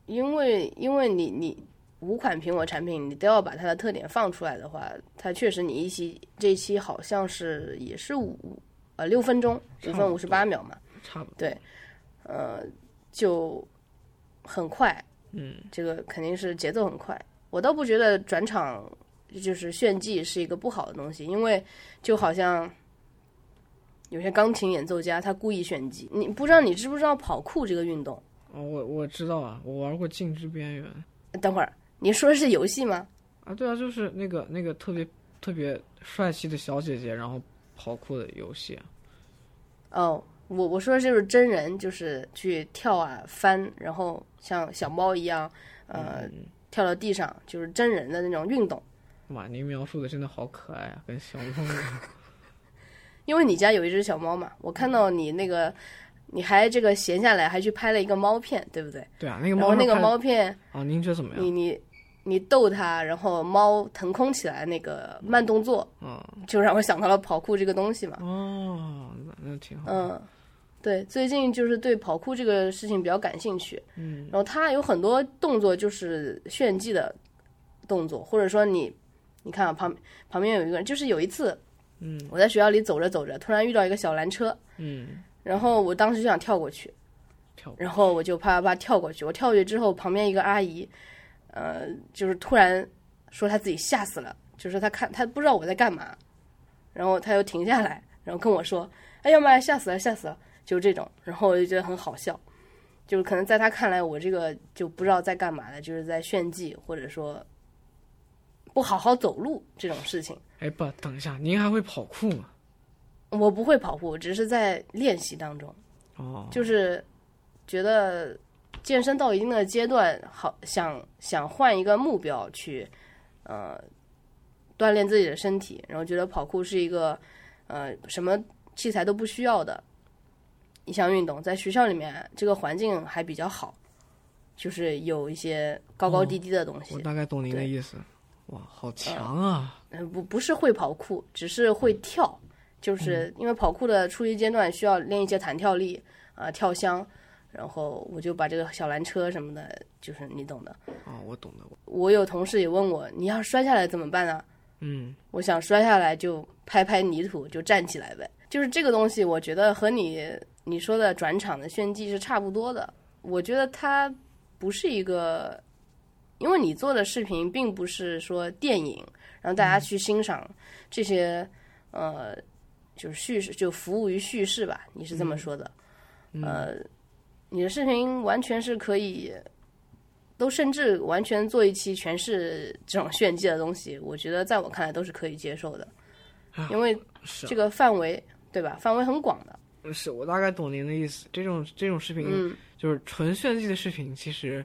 因为因为你你五款苹果产品，你都要把它的特点放出来的话，它确实你一期这一期好像是也是五呃六分钟，五分五十八秒嘛，
差不多
对，呃就很快，
嗯，
这个肯定是节奏很快。我倒不觉得转场就是炫技是一个不好的东西，因为就好像有些钢琴演奏家他故意炫技，你不知道你知不知道跑酷这个运动？
哦，我我知道啊，我玩过《静之边缘》。
等会儿，你说的是游戏吗？
啊，对啊，就是那个那个特别特别帅气的小姐姐，然后跑酷的游戏啊。
哦，我我说的就是真人，就是去跳啊翻，然后像小猫一样，呃，跳到地上，就是真人的那种运动。
哇，您描述的真的好可爱啊，跟小猫。[LAUGHS]
因为你家有一只小猫嘛，我看到你那个。你还这个闲下来还去拍了一个猫片，对不对？
对啊，那个猫
那个猫片
啊，您觉得怎么样？
你你你逗它，然后猫腾空起来那个慢动作，
嗯，
就让我想到了跑酷这个东西嘛。
哦，那那挺好。
嗯，对，最近就是对跑酷这个事情比较感兴趣。
嗯，
然后他有很多动作就是炫技的动作，或者说你你看啊，旁旁边有一个人，就是有一次，
嗯，
我在学校里走着走着，突然遇到一个小蓝车，
嗯。
然后我当时就想跳过去，
跳，
然后我就啪啪啪跳过去。我跳过去之后，旁边一个阿姨，呃，就是突然说她自己吓死了，就是她看她不知道我在干嘛，然后她又停下来，然后跟我说：“哎呀妈呀，吓死了，吓死了！”就这种，然后我就觉得很好笑，就是可能在他看来，我这个就不知道在干嘛的，就是在炫技，或者说不好好走路这种事情。
哎，不，等一下，您还会跑酷吗？
我不会跑酷，只是在练习当中。
哦，
就是觉得健身到一定的阶段，好想想换一个目标去，呃，锻炼自己的身体。然后觉得跑酷是一个呃什么器材都不需要的一项运动，在学校里面这个环境还比较好，就是有一些高高低低的东西。
我大概懂您的意思。哇，好强啊！
嗯，不不是会跑酷，只是会跳。就是因为跑酷的初级阶段需要练一些弹跳力啊，跳箱，然后我就把这个小蓝车什么的，就是你懂的。
哦，我懂的。
我有同事也问我，你要摔下来怎么办呢？
嗯，
我想摔下来就拍拍泥土就站起来呗。就是这个东西，我觉得和你你说的转场的炫技是差不多的。我觉得它不是一个，因为你做的视频并不是说电影，让大家去欣赏这些呃。就是叙事，就服务于叙事吧，你是这么说的，呃，你的视频完全是可以，都甚至完全做一期全是这种炫技的东西，我觉得在我看来都是可以接受的，因为这个范围对吧？范围很广的。
是我大概懂您的意思，这种这种视频就是纯炫技的视频，其实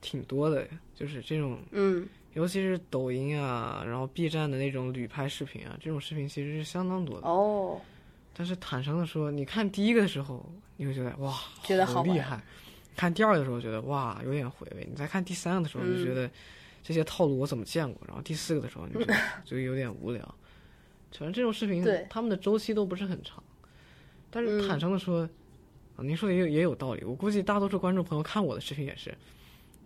挺多的，就是这种
嗯。
尤其是抖音啊，然后 B 站的那种旅拍视频啊，这种视频其实是相当多的
哦。
但是坦诚的说，你看第一个的时候，你会觉得哇，
觉得好
厉害；看第二个的时候，觉得哇，有点回味；你再看第三个的时候，就觉得这些套路我怎么见过；然后第四个的时候，你就 [LAUGHS] 就有点无聊。反正这种视频，他们的周期都不是很长。但是坦诚的说，啊，您说的也也有道理。我估计大多数观众朋友看我的视频也是。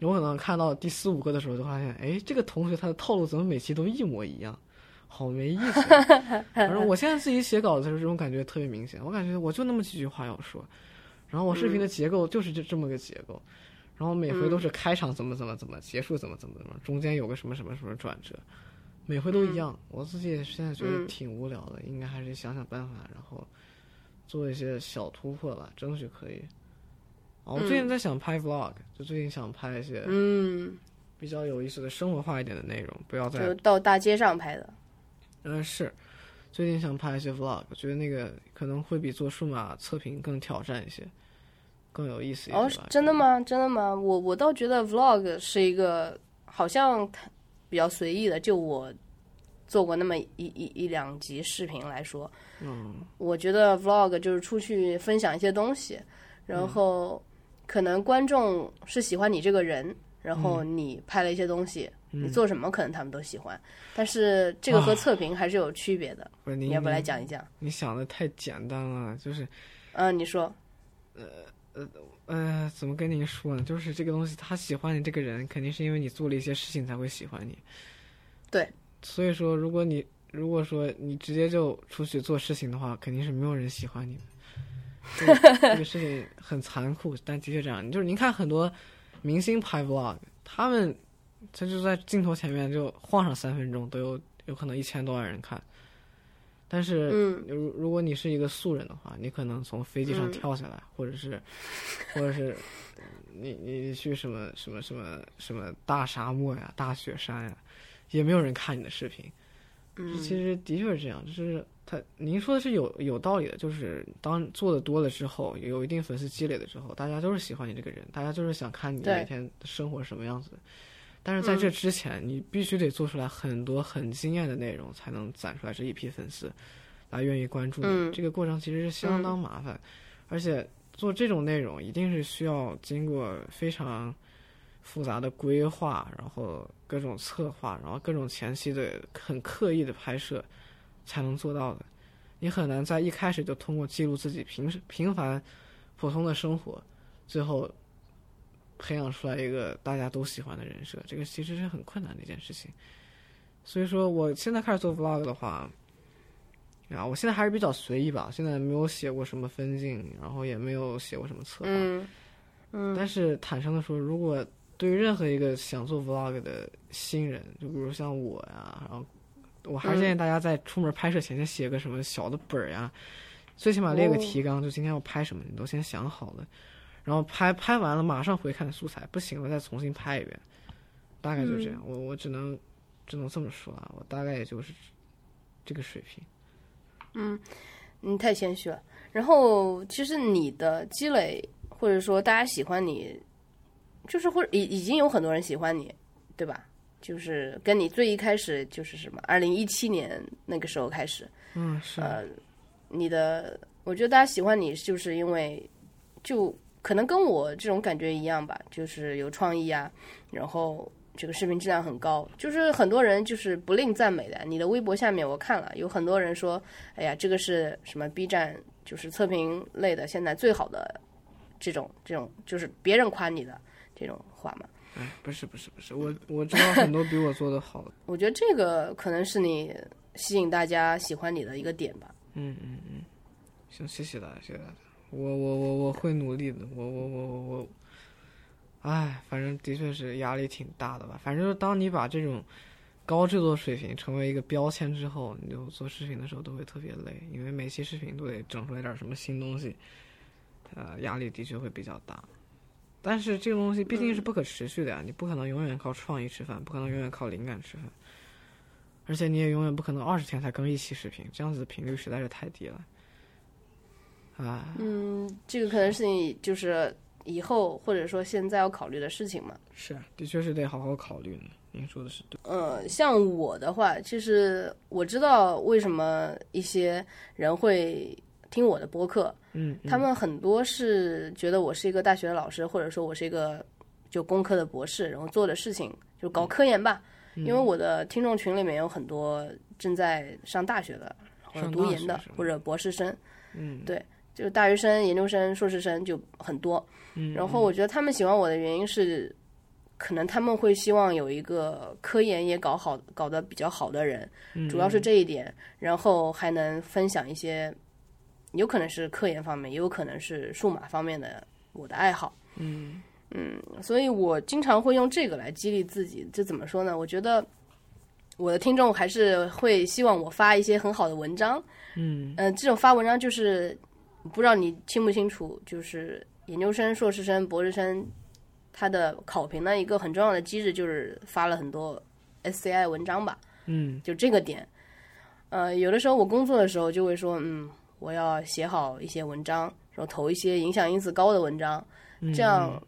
有可能看到第四五个的时候，就发现，哎，这个同学他的套路怎么每期都一模一样？好没意思。反正我现在自己写稿子的时候，这种感觉特别明显。我感觉我就那么几句话要说，然后我视频的结构就是这这么个结构，然后每回都是开场怎么怎么怎么，结束怎么怎么怎么，中间有个什么什么什么转折，每回都一样。我自己也现在觉得挺无聊的，应该还是想想办法，然后做一些小突破吧，争取可以。哦，我最近在想拍 vlog，就最近想拍一些
嗯，
比较有意思的生活化一点的内容，不要再
就到大街上拍的。
嗯，是，最近想拍一些 vlog，觉得那个可能会比做数码测评更挑战一些，更有意思一些。
哦，真的吗？真的吗？我我倒觉得 vlog 是一个好像比较随意的，就我做过那么一一一两集视频来说，
嗯，
我觉得 vlog 就是出去分享一些东西，然后可能观众是喜欢你这个人，然后你拍了一些东西，你做什么可能他们都喜欢，但是这个和
啊
测评还是有区别的。
不是你
你要不来讲一讲？
你想的太简单了，就是
嗯，你说，
呃呃呃，怎么跟您说呢？就是这个东西，他喜欢你这个人，肯定是因为你做了一些事情才会喜欢你。
对，
所以说，如果你如果说你直接就出去做事情的话，肯定是没有人喜欢你的。这个这个事情很残酷，但的确这样。就是您看很多明星拍 vlog，他们他就在镜头前面就晃上三分钟，都有有可能一千多万人看。但是，
嗯
如如果你是一个素人的话，你可能从飞机上
嗯
跳下来，或者是，或者是你你你去什么什么什么什么大沙漠呀、大雪山呀，也没有人看你的视频。
嗯
其实的确是这样，就是他您说的是有有道理的，就是当做的多了之后，有一定粉丝积累的时候，大家都是喜欢你这个人，大家就是想看你每天的生活是什么样子的。但是在这之前，你必须得做出来很多很惊艳的内容，才能攒出来这一批粉丝，来愿意关注你。
嗯
这个过程其实是相当麻烦，而且做这种内容一定是需要经过非常复杂的规划，然后各种策划，然后各种前期的很刻意的拍摄，才能做到的。你很难在一开始就通过记录自己平时平凡普通的生活，最后培养出来一个大家都喜欢的人设，这个其实是很困难的一件事情。所以说，我现在开始做 vlog 的话，啊，我现在还是比较随意吧，现在没有写过什么分镜，然后也没有写过什么策划。
嗯嗯
但是坦诚的说，如果对于任何一个想做 vlog 的新人，就比如像我呀，然后我还是建议大家在出门拍摄前先写个什么小的本儿呀，最起码列个
哦
提纲，就今天要拍什么，你都先想好了，然后拍拍完了马上回看素材，不行了再重新拍一遍，大概就这样。我我只能只能这么说啊，我大概也就是这个水平。
嗯你太谦虚了。然后，其实你的积累，或者说大家喜欢你，就是或者已已经有很多人喜欢你，对吧？就是跟你最一开始就是什么，二零一七年那个时候开始，
嗯，是，
呃，你的，我觉得大家喜欢你，就是因为就可能跟我这种感觉一样吧，就是有创意啊，然后这个视频质量很高，就是很多人就是不吝赞美的。你的微博下面我看了，有很多人说，哎呀，这个是什么 B 站就是测评类的现在最好的这种这种，就是别人夸你的这种话嘛。
哎，不是不是不是，我我知道很多比我做的好的，[LAUGHS]
我觉得这个可能是你吸引大家喜欢你的一个点吧。
嗯嗯嗯，行，谢谢大家，谢谢大家，我我我我会努力的，我我我我我，哎，反正的确是压力挺大的吧。反正就是当你把这种高制作水平成为一个标签之后，你就做视频的时候都会特别累，因为每期视频都得整出来点什么新东西，呃，压力的确会比较大。但是这个东西毕竟是不可持续的呀，你不可能永远靠创意吃饭，不可能永远靠灵感吃饭，而且你也永远不可能二十天才更一期视频，这样子的频率实在是太低了。啊，
嗯，这个可能是你就是以后或者说现在要考虑的事情嘛。
是，的确是得好好考虑呢。您说的是对。
嗯，像我的话，其实我知道为什么一些人会听我的播客，
嗯，
他们很多是觉得我是一个大学的老师，或者说我是一个就工科的博士，然后做的事情就搞科研吧。因为我的听众群里面有很多正在上大学的，或者读研的或者博士生，
嗯，
对，就是大学生、研究生、硕士生就很多。
嗯，
然后我觉得他们喜欢我的原因是，可能他们会希望有一个科研也搞好、搞得比较好的人，
嗯
主要是这一点，然后还能分享一些，有可能是科研方面，也有可能是数码方面的我的爱好。
嗯
嗯，所以我经常会用这个来激励自己。这怎么说呢？我觉得我的听众还是会希望我发一些很好的文章。
嗯
嗯、这种发文章就是不知道你清不清楚，就是研究生、硕士生、博士生他的考评的一个很重要的机制，就是发了很多 SCI 文章吧。
嗯
就这个点，呃，有的时候我工作的时候就会说，嗯，我要写好一些文章，然后投一些影响因子高的文章，
嗯，
这样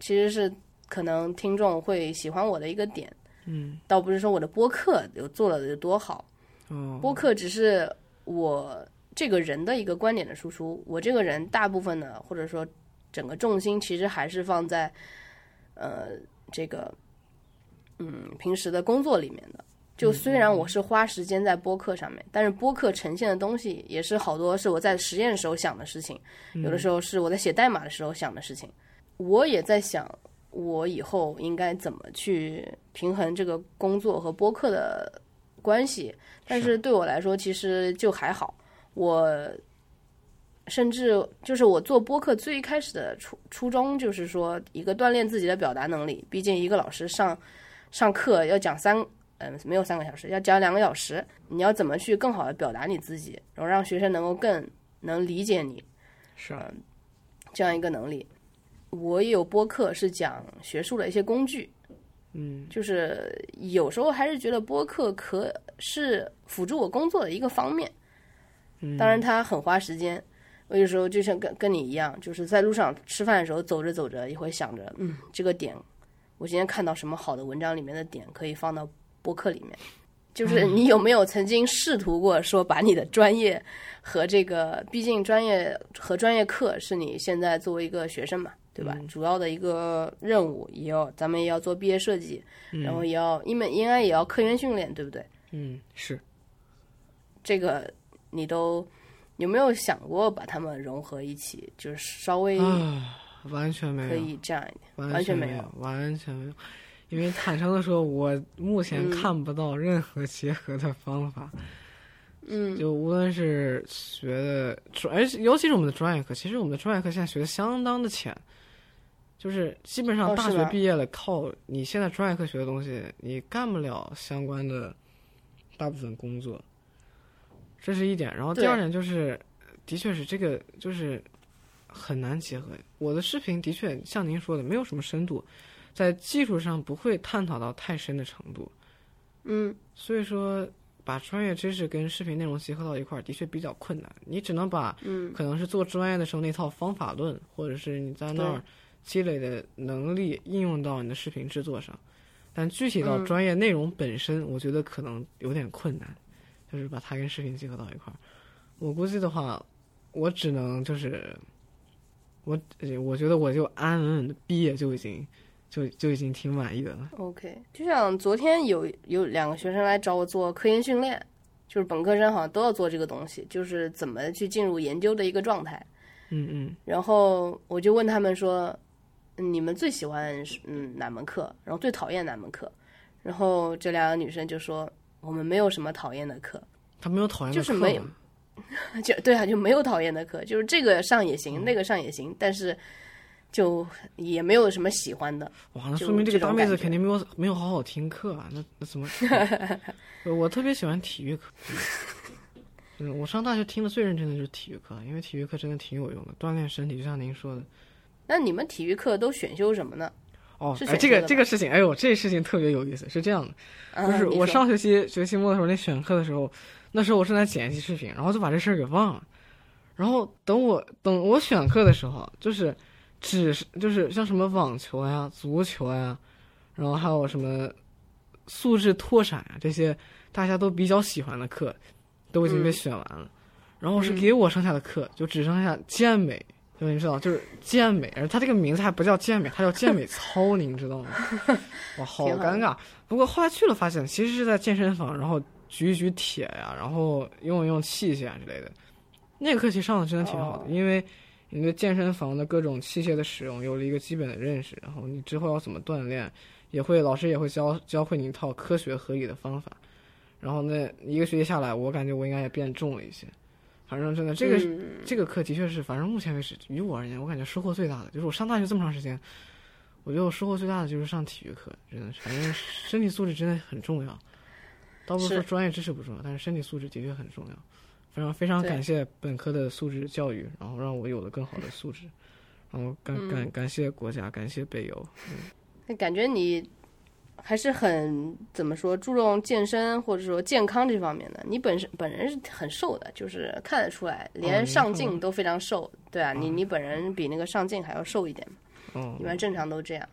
其实是可能听众会喜欢我的一个点。
嗯
倒不是说我的播客有做了有多好，
嗯
播客只是我这个人的一个观点的输出。我这个人大部分呢，或者说整个重心其实还是放在呃这个嗯平时的工作里面的。就虽然我是花时间在播客上面，但是播客呈现的东西也是好多是我在实验的时候想的事情，有的时候是我在写代码的时候想的事情。我也在想，我以后应该怎么去平衡这个工作和播客的关系。但是对我来说，其实就还好。我甚至就是我做播客最一开始的初初衷，就是说一个锻炼自己的表达能力。毕竟一个老师上上课要讲三，嗯，没有三个小时，要讲两个小时，你要怎么去更好的表达你自己，然后让学生能够更能理解你
是啊
这样一个能力。我也有播客是讲学术的一些工具，
嗯
就是有时候还是觉得播客可是辅助我工作的一个方面。
嗯
当然，它很花时间。我有时候就像跟跟你一样，就是在路上吃饭的时候，走着走着也会想着，嗯，这个点，我今天看到什么好的文章里面的点可以放到播客里面。就是你有没有曾经试图过说把你的专业和这个，毕竟专业和专业课是你现在作为一个学生嘛，对吧？主要的一个任务也要咱们也要做毕业设计，然后也要因为应该也要科研训练，对不对？
嗯是
这个你都有没有想过把它们融合一起？就是稍微
啊，完全没有，
可以这样一点。
完
完全没
没有，完全没有。因为坦诚的说，我目前
嗯
看不到任何结合的方法。
嗯
就无论是学的专，而且尤其是我们的专业课，其实我们的专业课现在学的相当的浅，就是基本上大学毕业了，靠你现在专业课学的东西，你干不了相关的大部分工作，这是一点。然后第二点就是，的确是这个就是很难结合。我的视频的确像您说的，没有什么深度，在技术上不会探讨到太深的程度。
嗯
所以说，把专业知识跟视频内容结合到一块儿，的确比较困难。你只能把
嗯
可能是做专业的时候那套方法论，或者是你在那儿积累的能力应用到你的视频制作上，但具体到
嗯
专业内容本身，我觉得可能有点困难，就是把它跟视频结合到一块儿。我估计的话，我只能就是，我呃我觉得我就安安稳稳的毕业就已经就就已经挺满意的了。
，OK。就像昨天有有两个学生来找我做科研训练，就是本科生好像都要做这个东西，就是怎么去进入研究的一个状态。
嗯嗯
然后我就问他们说，嗯你们最喜欢嗯哪门课，然后最讨厌哪门课？然后这两个女生就说，我们没有什么讨厌的课，
他没有讨厌的课
就是没有 [LAUGHS] 就对啊，就没有讨厌的课，就是这个上也行，那个上也行，但是就也没有什么喜欢的。
哇，那说明这个大妹子肯定没有没有好好听课啊！那那怎么？[LAUGHS] 呃我特别喜欢体育课。嗯，我上大学听的最认真的就是体育课，因为体育课真的挺有用的，锻炼身体，就像您说的。
那你们体育课都选修什么呢？
哦
是，
哎，这个这个事情，哎呦，这事情特别有意思，是这样的，
啊
就是我上学期学期末的时候，那选课的时候，那时候我正在剪辑视频，然后就把这事儿给忘了。然后等我等我选课的时候，就是只是就是像什么网球呀、足球呀，然后还有什么素质拓展呀这些大家都比较喜欢的课，都已经被
嗯
选完了。然后是
嗯
给我剩下的课，就只剩下健美，就你知道，就是健美，而它这个名字还不叫健美，它叫健美操，您知道吗？哇，好 [LAUGHS] 尴尬。不过后来去了，发现其实是在健身房，然后举一举铁呀，然后用一用器械啊之类的。那个课其实上的真的挺好的，
哦
因为你对健身房的各种器械的使用有了一个基本的认识，然后你之后要怎么锻炼，也会老师也会教教会你一套科学合理的方法。然后那一个学期下来，我感觉我应该也变重了一些。反正真的，这个、
嗯
这个课的确是，反正目前为止于我而言，我感觉收获最大的就是我上大学这么长时间，我觉得我收获最大的就是上体育课，真的是，反正身体素质真的很重要。倒不是说
是
专业知识不重要，但是身体素质的确很重要。非常非常感谢本科的素质教育，然后让我有了更好的素质，然后感
嗯
感感谢国家，感谢北邮。
那感觉你还是很怎么说注重健身或者说健康这方面的。你本身本人是很瘦的，就是看得出来，
哦
连上镜都非常瘦。对啊，你
哦
你本人比那个上镜还要瘦一点嘛，
哦
一，般正常都这样。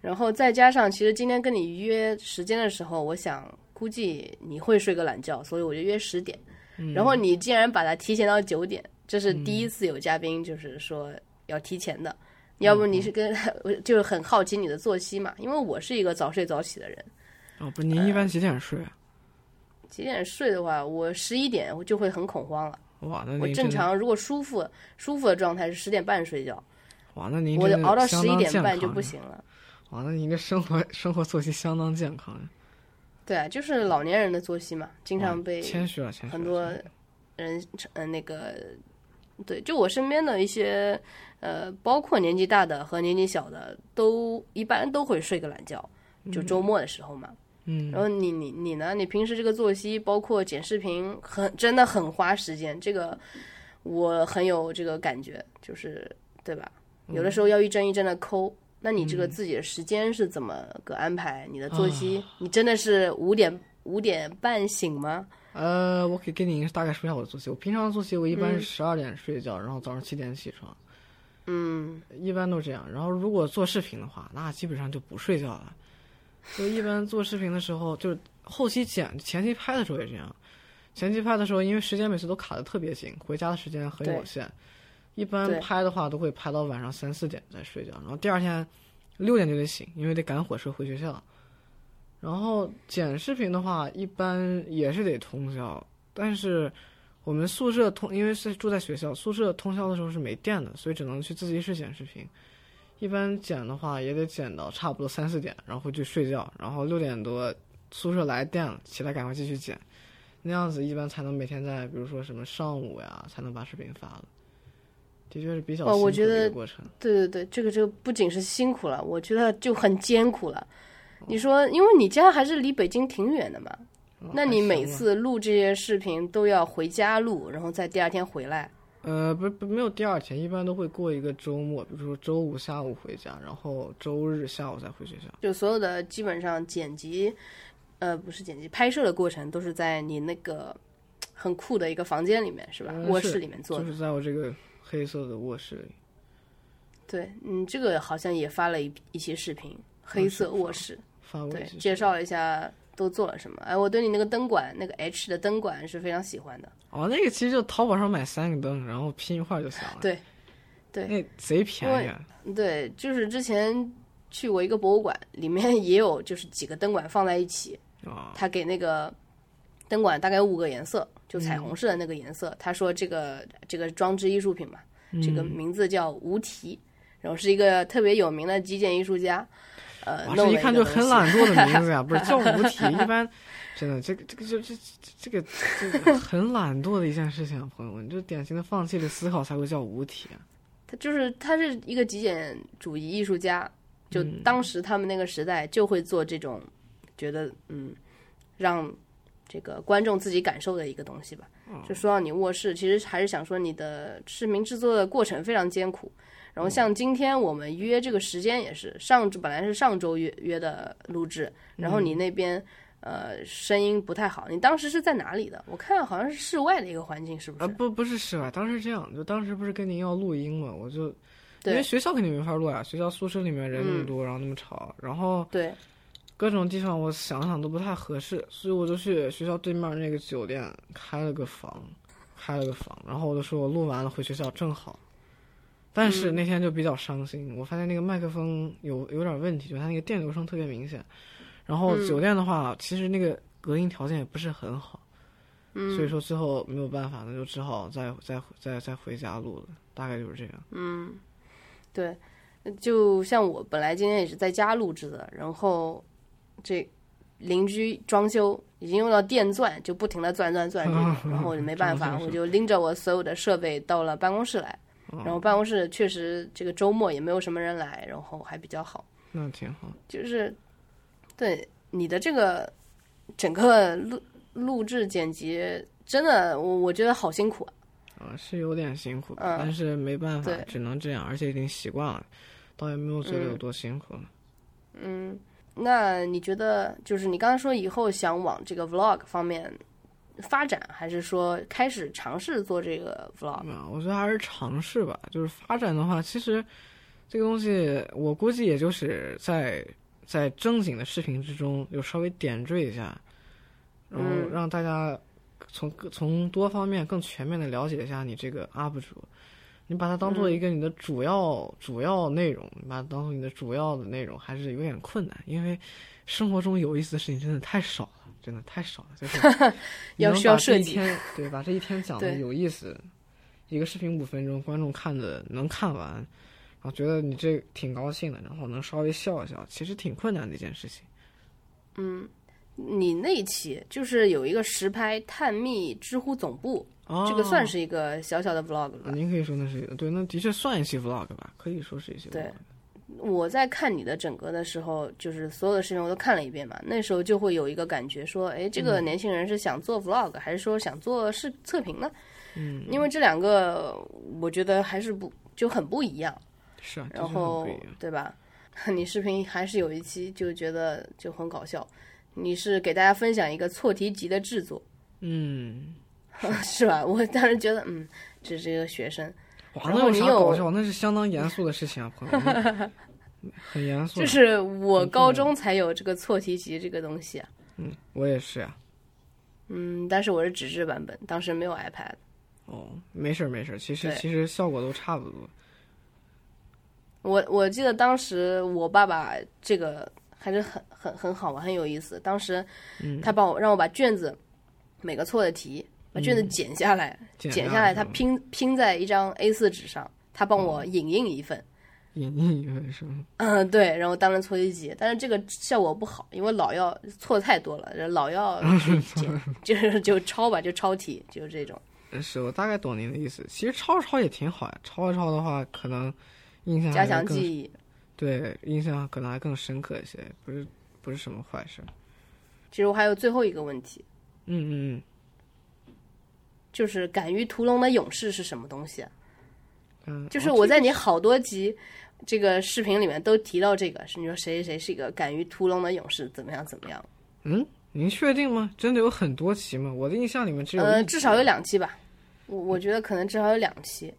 然后再加上，其实今天跟你约时间的时候，我想估计你会睡个懒觉，所以我就约十点。
嗯
然后你竟然把它提前到九点，这是第一次有嘉宾就是说要提前的。要不你是跟 [LAUGHS] 我就是很好奇你的作息嘛？因为我是一个早睡早起的人，
哦，不是，您一般几点睡啊？
几点睡的话，我十一点我就会很恐慌了。
哇，那
我
您
正常如果舒服舒服的状态是十点半睡觉，
哇，那您
我熬到十一点半就不行了。
哇，那您这生活生活作息相当健康呀，
对啊，就是老年人的作息嘛，经常被
谦虚了，谦虚。
很多人嗯那个，对，就我身边的一些呃，包括年纪大的和年纪小的，都一般都会睡个懒觉，就周末的时候嘛。
嗯，
然后你你你呢？你平时这个作息，包括剪视频，很真的很花时间。这个我很有这个感觉，就是对吧？有的时候要一帧一帧的抠。那你这个自己的时间是怎么个安排？你的作息，你真的是五点五点半醒吗？
呃，我可以给你大概说一下我的作息。我平常的作息，我一般是
嗯
十二点睡觉，然后早上七点起床，
嗯，
一般都这样。然后如果做视频的话，那基本上就不睡觉了。就一般做视频的时候，就是后期剪、前期拍的时候也这样。前期拍的时候，因为时间每次都卡的特别紧，回家的时间很有限，一般拍的话都会拍到晚上三四点再睡觉，然后第二天六点就得醒，因为得赶火车回学校。然后剪视频的话，一般也是得通宵，但是我们宿舍通，因为是住在学校，宿舍通宵的时候是没电的，所以只能去自习室剪视频。一般剪的话也得剪到差不多三四点，然后回去睡觉，然后六点多宿舍来电了，起来赶快继续剪，那样子一般才能每天在比如说什么上午呀，才能把视频发了。的确是比较
哦
辛苦的过程。
对对对，这个这个不仅是辛苦了，我觉得就很艰苦了。你说，因为你家还是离北京挺远的嘛，
嗯
那你每次录这些视频都要回家录，然后再第二天回来。
呃，不不，没有第二天，一般都会过一个周末，比如说周五下午回家，然后周日下午再回学校。
就所有的基本上剪辑，呃，不是剪辑，拍摄的过程都是在你那个很酷的一个房间里面，是吧？卧室里面做的。
就是在我这个黑色的卧室里。
对，嗯，这个好像也发了一一些视频，黑色卧室，对介绍了一下都做了什么。哎，我对你那个灯管，那个 H 的灯管是非常喜欢的。
哦，那个其实就淘宝上买三个灯，然后拼一块儿就行了。
对对
那贼便宜啊。
对，就是之前去过一个博物馆，里面 [LAUGHS] 也有就是几个灯管放在一起，
啊、
他给那个灯管大概五个颜色，就彩虹式的那个颜色。他说这个这个装置艺术品嘛，这个名字叫无题，然后是一个特别有名的极简艺术家。呃，
哇，
弄
这一看就很懒惰的名字呀，[LAUGHS] 不是叫无题，一般真的这个这个就这这个这个很懒惰的一件事情啊，朋友们，就典型的放弃了思考才会叫无题啊。
他就是他是一个极简主义艺术家，就
嗯
当时他们那个时代就会做这种，觉得嗯，让这个观众自己感受的一个东西吧。
哦
就说到你卧室，其实还是想说你的视频制作的过程非常艰苦。然后像今天我们约这个时间也是上本来是上周约约的录制，然后你
嗯
那边。呃，声音不太好。你当时是在哪里的？我看好像是室外的一个环境，是不
啊，
是？
不不是室外，当时这样，就当时不是跟您要录音嘛，我就因为学校肯定没法录啊，学校宿舍里面人那么
嗯
多，然后那么吵，然后
对，
各种地方我想想都不太合适，所以我就去学校对面那个酒店开了个房，开了个房，然后我就说我录完了回学校正好。但是
嗯
那天就比较伤心，我发现那个麦克风有有点问题，就它那个电流声特别明显。然后
嗯
酒店的话，其实那个隔音条件也不是很好，所以说最后没有办法，那就只好再再再再回家录了，大概就是这样。
嗯对，就像我本来今天也是在家录制的，然后这邻居装修已经用到电钻，就不停的钻钻钻 [LAUGHS] 然后我就没办法，我就拎着我所有的设备到了办公室来。然后办公室确实这个周末也没有什么人来，然后还比较好。
那挺好。
就是对你的这个整个录录制剪辑，真的我我觉得好辛苦啊。
啊，是有点辛苦，
嗯
但是没办法，只能这样，而且已经习惯了，倒也没有觉得有多辛苦了。
嗯，那你觉得就是你刚才说以后想往这个 vlog 方面发展，还是说开始尝试做这个 vlog？
啊，我觉得还是尝试吧。就是发展的话，其实这个东西，我估计也就是在在正经的视频之中，有稍微点缀一下，然后
嗯
让大家从各从多方面更全面的了解一下你这个 UP 主。你把它当做一个你的主要、主要内容，你把它当做你的主要的内容，还是有点困难，因为生活中有意思的事情真的太少了，真的太少了，就是 [LAUGHS] 你
要需要设计
对，把这一天讲的有意思，一个视频五分钟，观众看的能看完，然后觉得你这挺高兴的，然后能稍微笑一笑，其实挺困难的一件事情。
你那一期就是有一个实拍探秘知乎总部，
哦，
这个算是一个小小的 vlog 吧。
您可以说那是对，那的确算一期 vlog 吧，可以说是一期 vlog。
对我在看你的整个的时候，就是所有的视频我都看了一遍嘛，那时候就会有一个感觉说，哎，这个年轻人是想做 vlog 还是说想做视测评呢？
嗯，
因为这两个我觉得还是不就很不一样。
是啊，
然后。对吧？[LAUGHS] 你视频还是有一期就觉得就很搞笑，你是给大家分享一个错题集的制作，
嗯，[LAUGHS]
是吧？我当时觉得，嗯，这是一个学生，
哇，
然
那有
后你有
啥搞笑？那是相当严肃的事情啊，朋友们，[LAUGHS] 很严肃。
就是我高中才有这个错题集这个东西啊，
嗯，我也是呀、
嗯，但是我是纸质版本，当时没有 iPad。
哦，没事儿没事儿，其实其实效果都差不多。
我我记得当时我爸爸这个还是很很很好玩，很有意思。当时
嗯
他帮我让我把卷子每个错的题把卷子剪下来，
剪
剪下来，他拼拼在一张 A 四纸上，他帮我影印一份。
影印一份是吗？
嗯，对，然后当成错题集，但是这个效果不好，因为老要错太多了，老要 [LAUGHS] 剪，就是就抄吧，就抄题，就是这种。
呃 [LAUGHS] 是我大概懂您的意思。其实抄着抄也挺好呀，抄一抄的话，可能印象
加强记忆。
对，印象可能还更深刻一些，不是不是什么坏事。
其实我还有最后一个问题，
嗯嗯嗯，
就是敢于屠龙的勇士是什么东西啊？
嗯，
就是
哦
我在你好多集这个视频里面都提到这个，是你说谁谁谁是一个敢于屠龙的勇士，怎么样怎么样？
嗯，您确定吗？真的有很多期吗？我的印象里面只有
呃，至少有两期吧，我我觉得可能至少有两期，
嗯，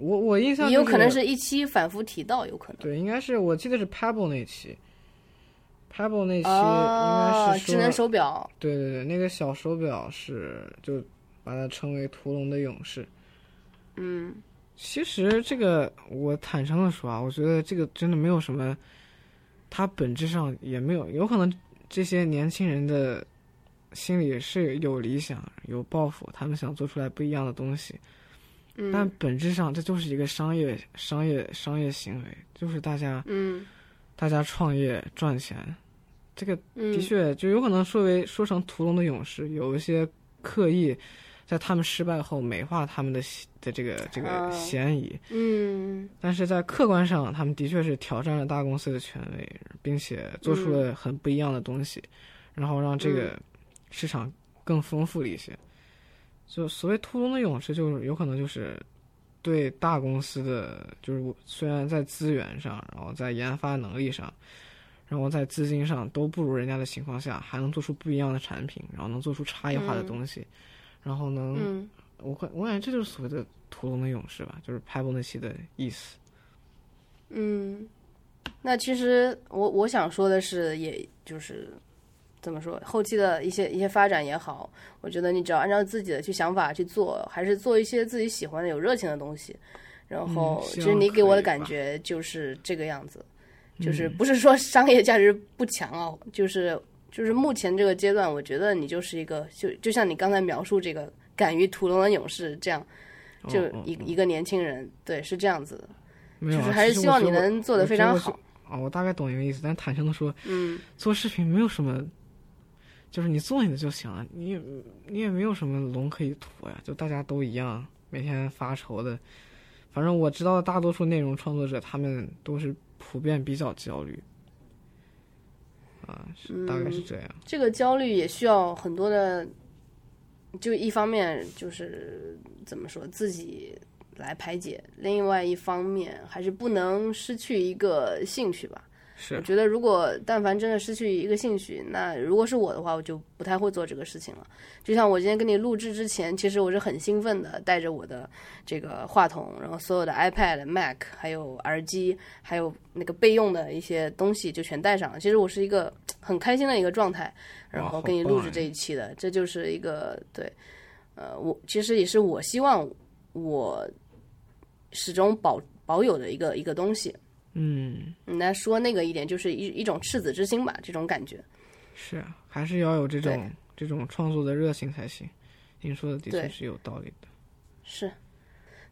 我我印象
也有可能是一期反复提到，有可能。
对，应该是我记得是 Pebble 那期，Pebble 那期
哦
应该，是说，
智能手表，
对对对，那个小手表是就把它称为屠龙的勇士。
嗯
其实这个我坦诚的说啊，我觉得这个真的没有什么，它本质上也没有，有可能这些年轻人的心里是有理想、有抱负，他们想做出来不一样的东西，但
嗯
本质上这就是一个商业、商业、商业行为，就是大家
嗯。
大家创业赚钱，这个
嗯，
的确就有可能说为说成屠龙的勇士，有一些刻意在他们失败后美化他们的的这个这个
哦
嫌疑，
嗯。
但是在客观上，他们的确是挑战了大公司的权威，并且做出了很不一样的东西，然后让这个市场更丰富了一些。就所谓屠龙的勇士，就是有可能就是对大公司的，就是虽然在资源上，然后在研发能力上，然后在资金上都不如人家的情况下，还能做出不一样的产品，然后能做出差异化的东西，然后能，
嗯
我感我感觉这就是所谓的屠龙的勇士吧，就是 Pebble 那期的意思。
嗯，那其实我我想说的是，也就是怎么说，后期的一些一些发展也好，我觉得你只要按照自己的去想法去做，还是做一些自己喜欢的、有热情的东西。然后，
嗯
其实你给我的感觉就是这个样子，
嗯
就是不是说商业价值不强哦，就是就是目前这个阶段，我觉得你就是一个，就就像你刚才描述这个敢于屠龙的勇士这样，就一、一个年轻人，对，是这样子的，就是还是希望你能做得非常好。
啊，我大概懂一个意思，但坦诚的说，
嗯，
做视频没有什么，就是你做你的就行了，你也你也没有什么龙可以屠呀，就大家都一样，每天发愁的。反正我知道的大多数内容创作者，他们都是普遍比较焦虑。啊，是大概是这样。
这个焦虑也需要很多的，就一方面就是怎么说自己来排解，另外一方面还是不能失去一个兴趣吧。
是，
我觉得如果但凡真的失去一个兴趣，那如果是我的话，我就不太会做这个事情了。就像我今天跟你录制之前，其实我是很兴奋的，带着我的这个话筒，然后所有的 iPad、Mac，还有耳机，还有那个备用的一些东西就全带上了。其实我是一个很开心的一个状态，然后跟你录制这一期的，这就是一个对，呃，我其实也是我希望我始终保保有的一个一个东西。
嗯，
那说那个一点，就是一一种赤子之心吧，这种感觉。
是，还是要有这种这种创作的热情才行。您说的的确是有道理的。
是，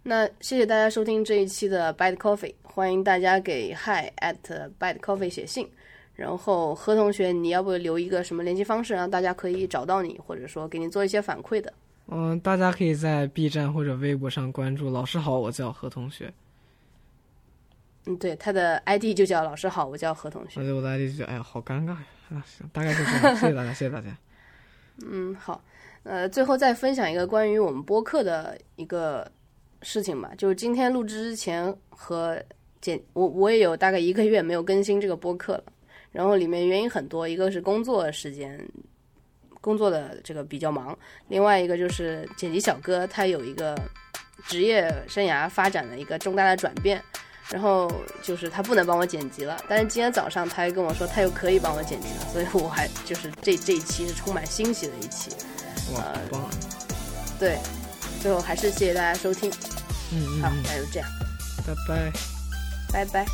那谢谢大家收听这一期的 Bite Coffee，欢迎大家给 Hi at Bite Coffee 写信。然后何同学，你要不留一个什么联系方式，让大家可以找到你，或者说给你做一些反馈的？
嗯，大家可以在 B 站或者微博上关注“老师好，我叫何同学”。
嗯，对，他的 ID 就叫老师好，我叫何同学。
对，我的 ID 就叫哎呀，好尴尬呀！啊，行，大概就这样，谢谢大家，谢谢大家。[LAUGHS]
嗯，好，呃，最后再分享一个关于我们播客的一个事情吧，就是今天录制之前和剪，我我也有大概一个月没有更新这个播客了，然后里面原因很多，一个是工作时间，工作的这个比较忙，另外一个就是剪辑小哥他有一个职业生涯发展的一个重大的转变。然后就是他不能帮我剪辑了，但是今天早上他又跟我说他又可以帮我剪辑了，所以我还就是这这一期是充满欣喜的一期。
哇，呃棒！
对，最后还是谢谢大家收听。
嗯嗯，
好，那就这样，
拜拜，
拜拜。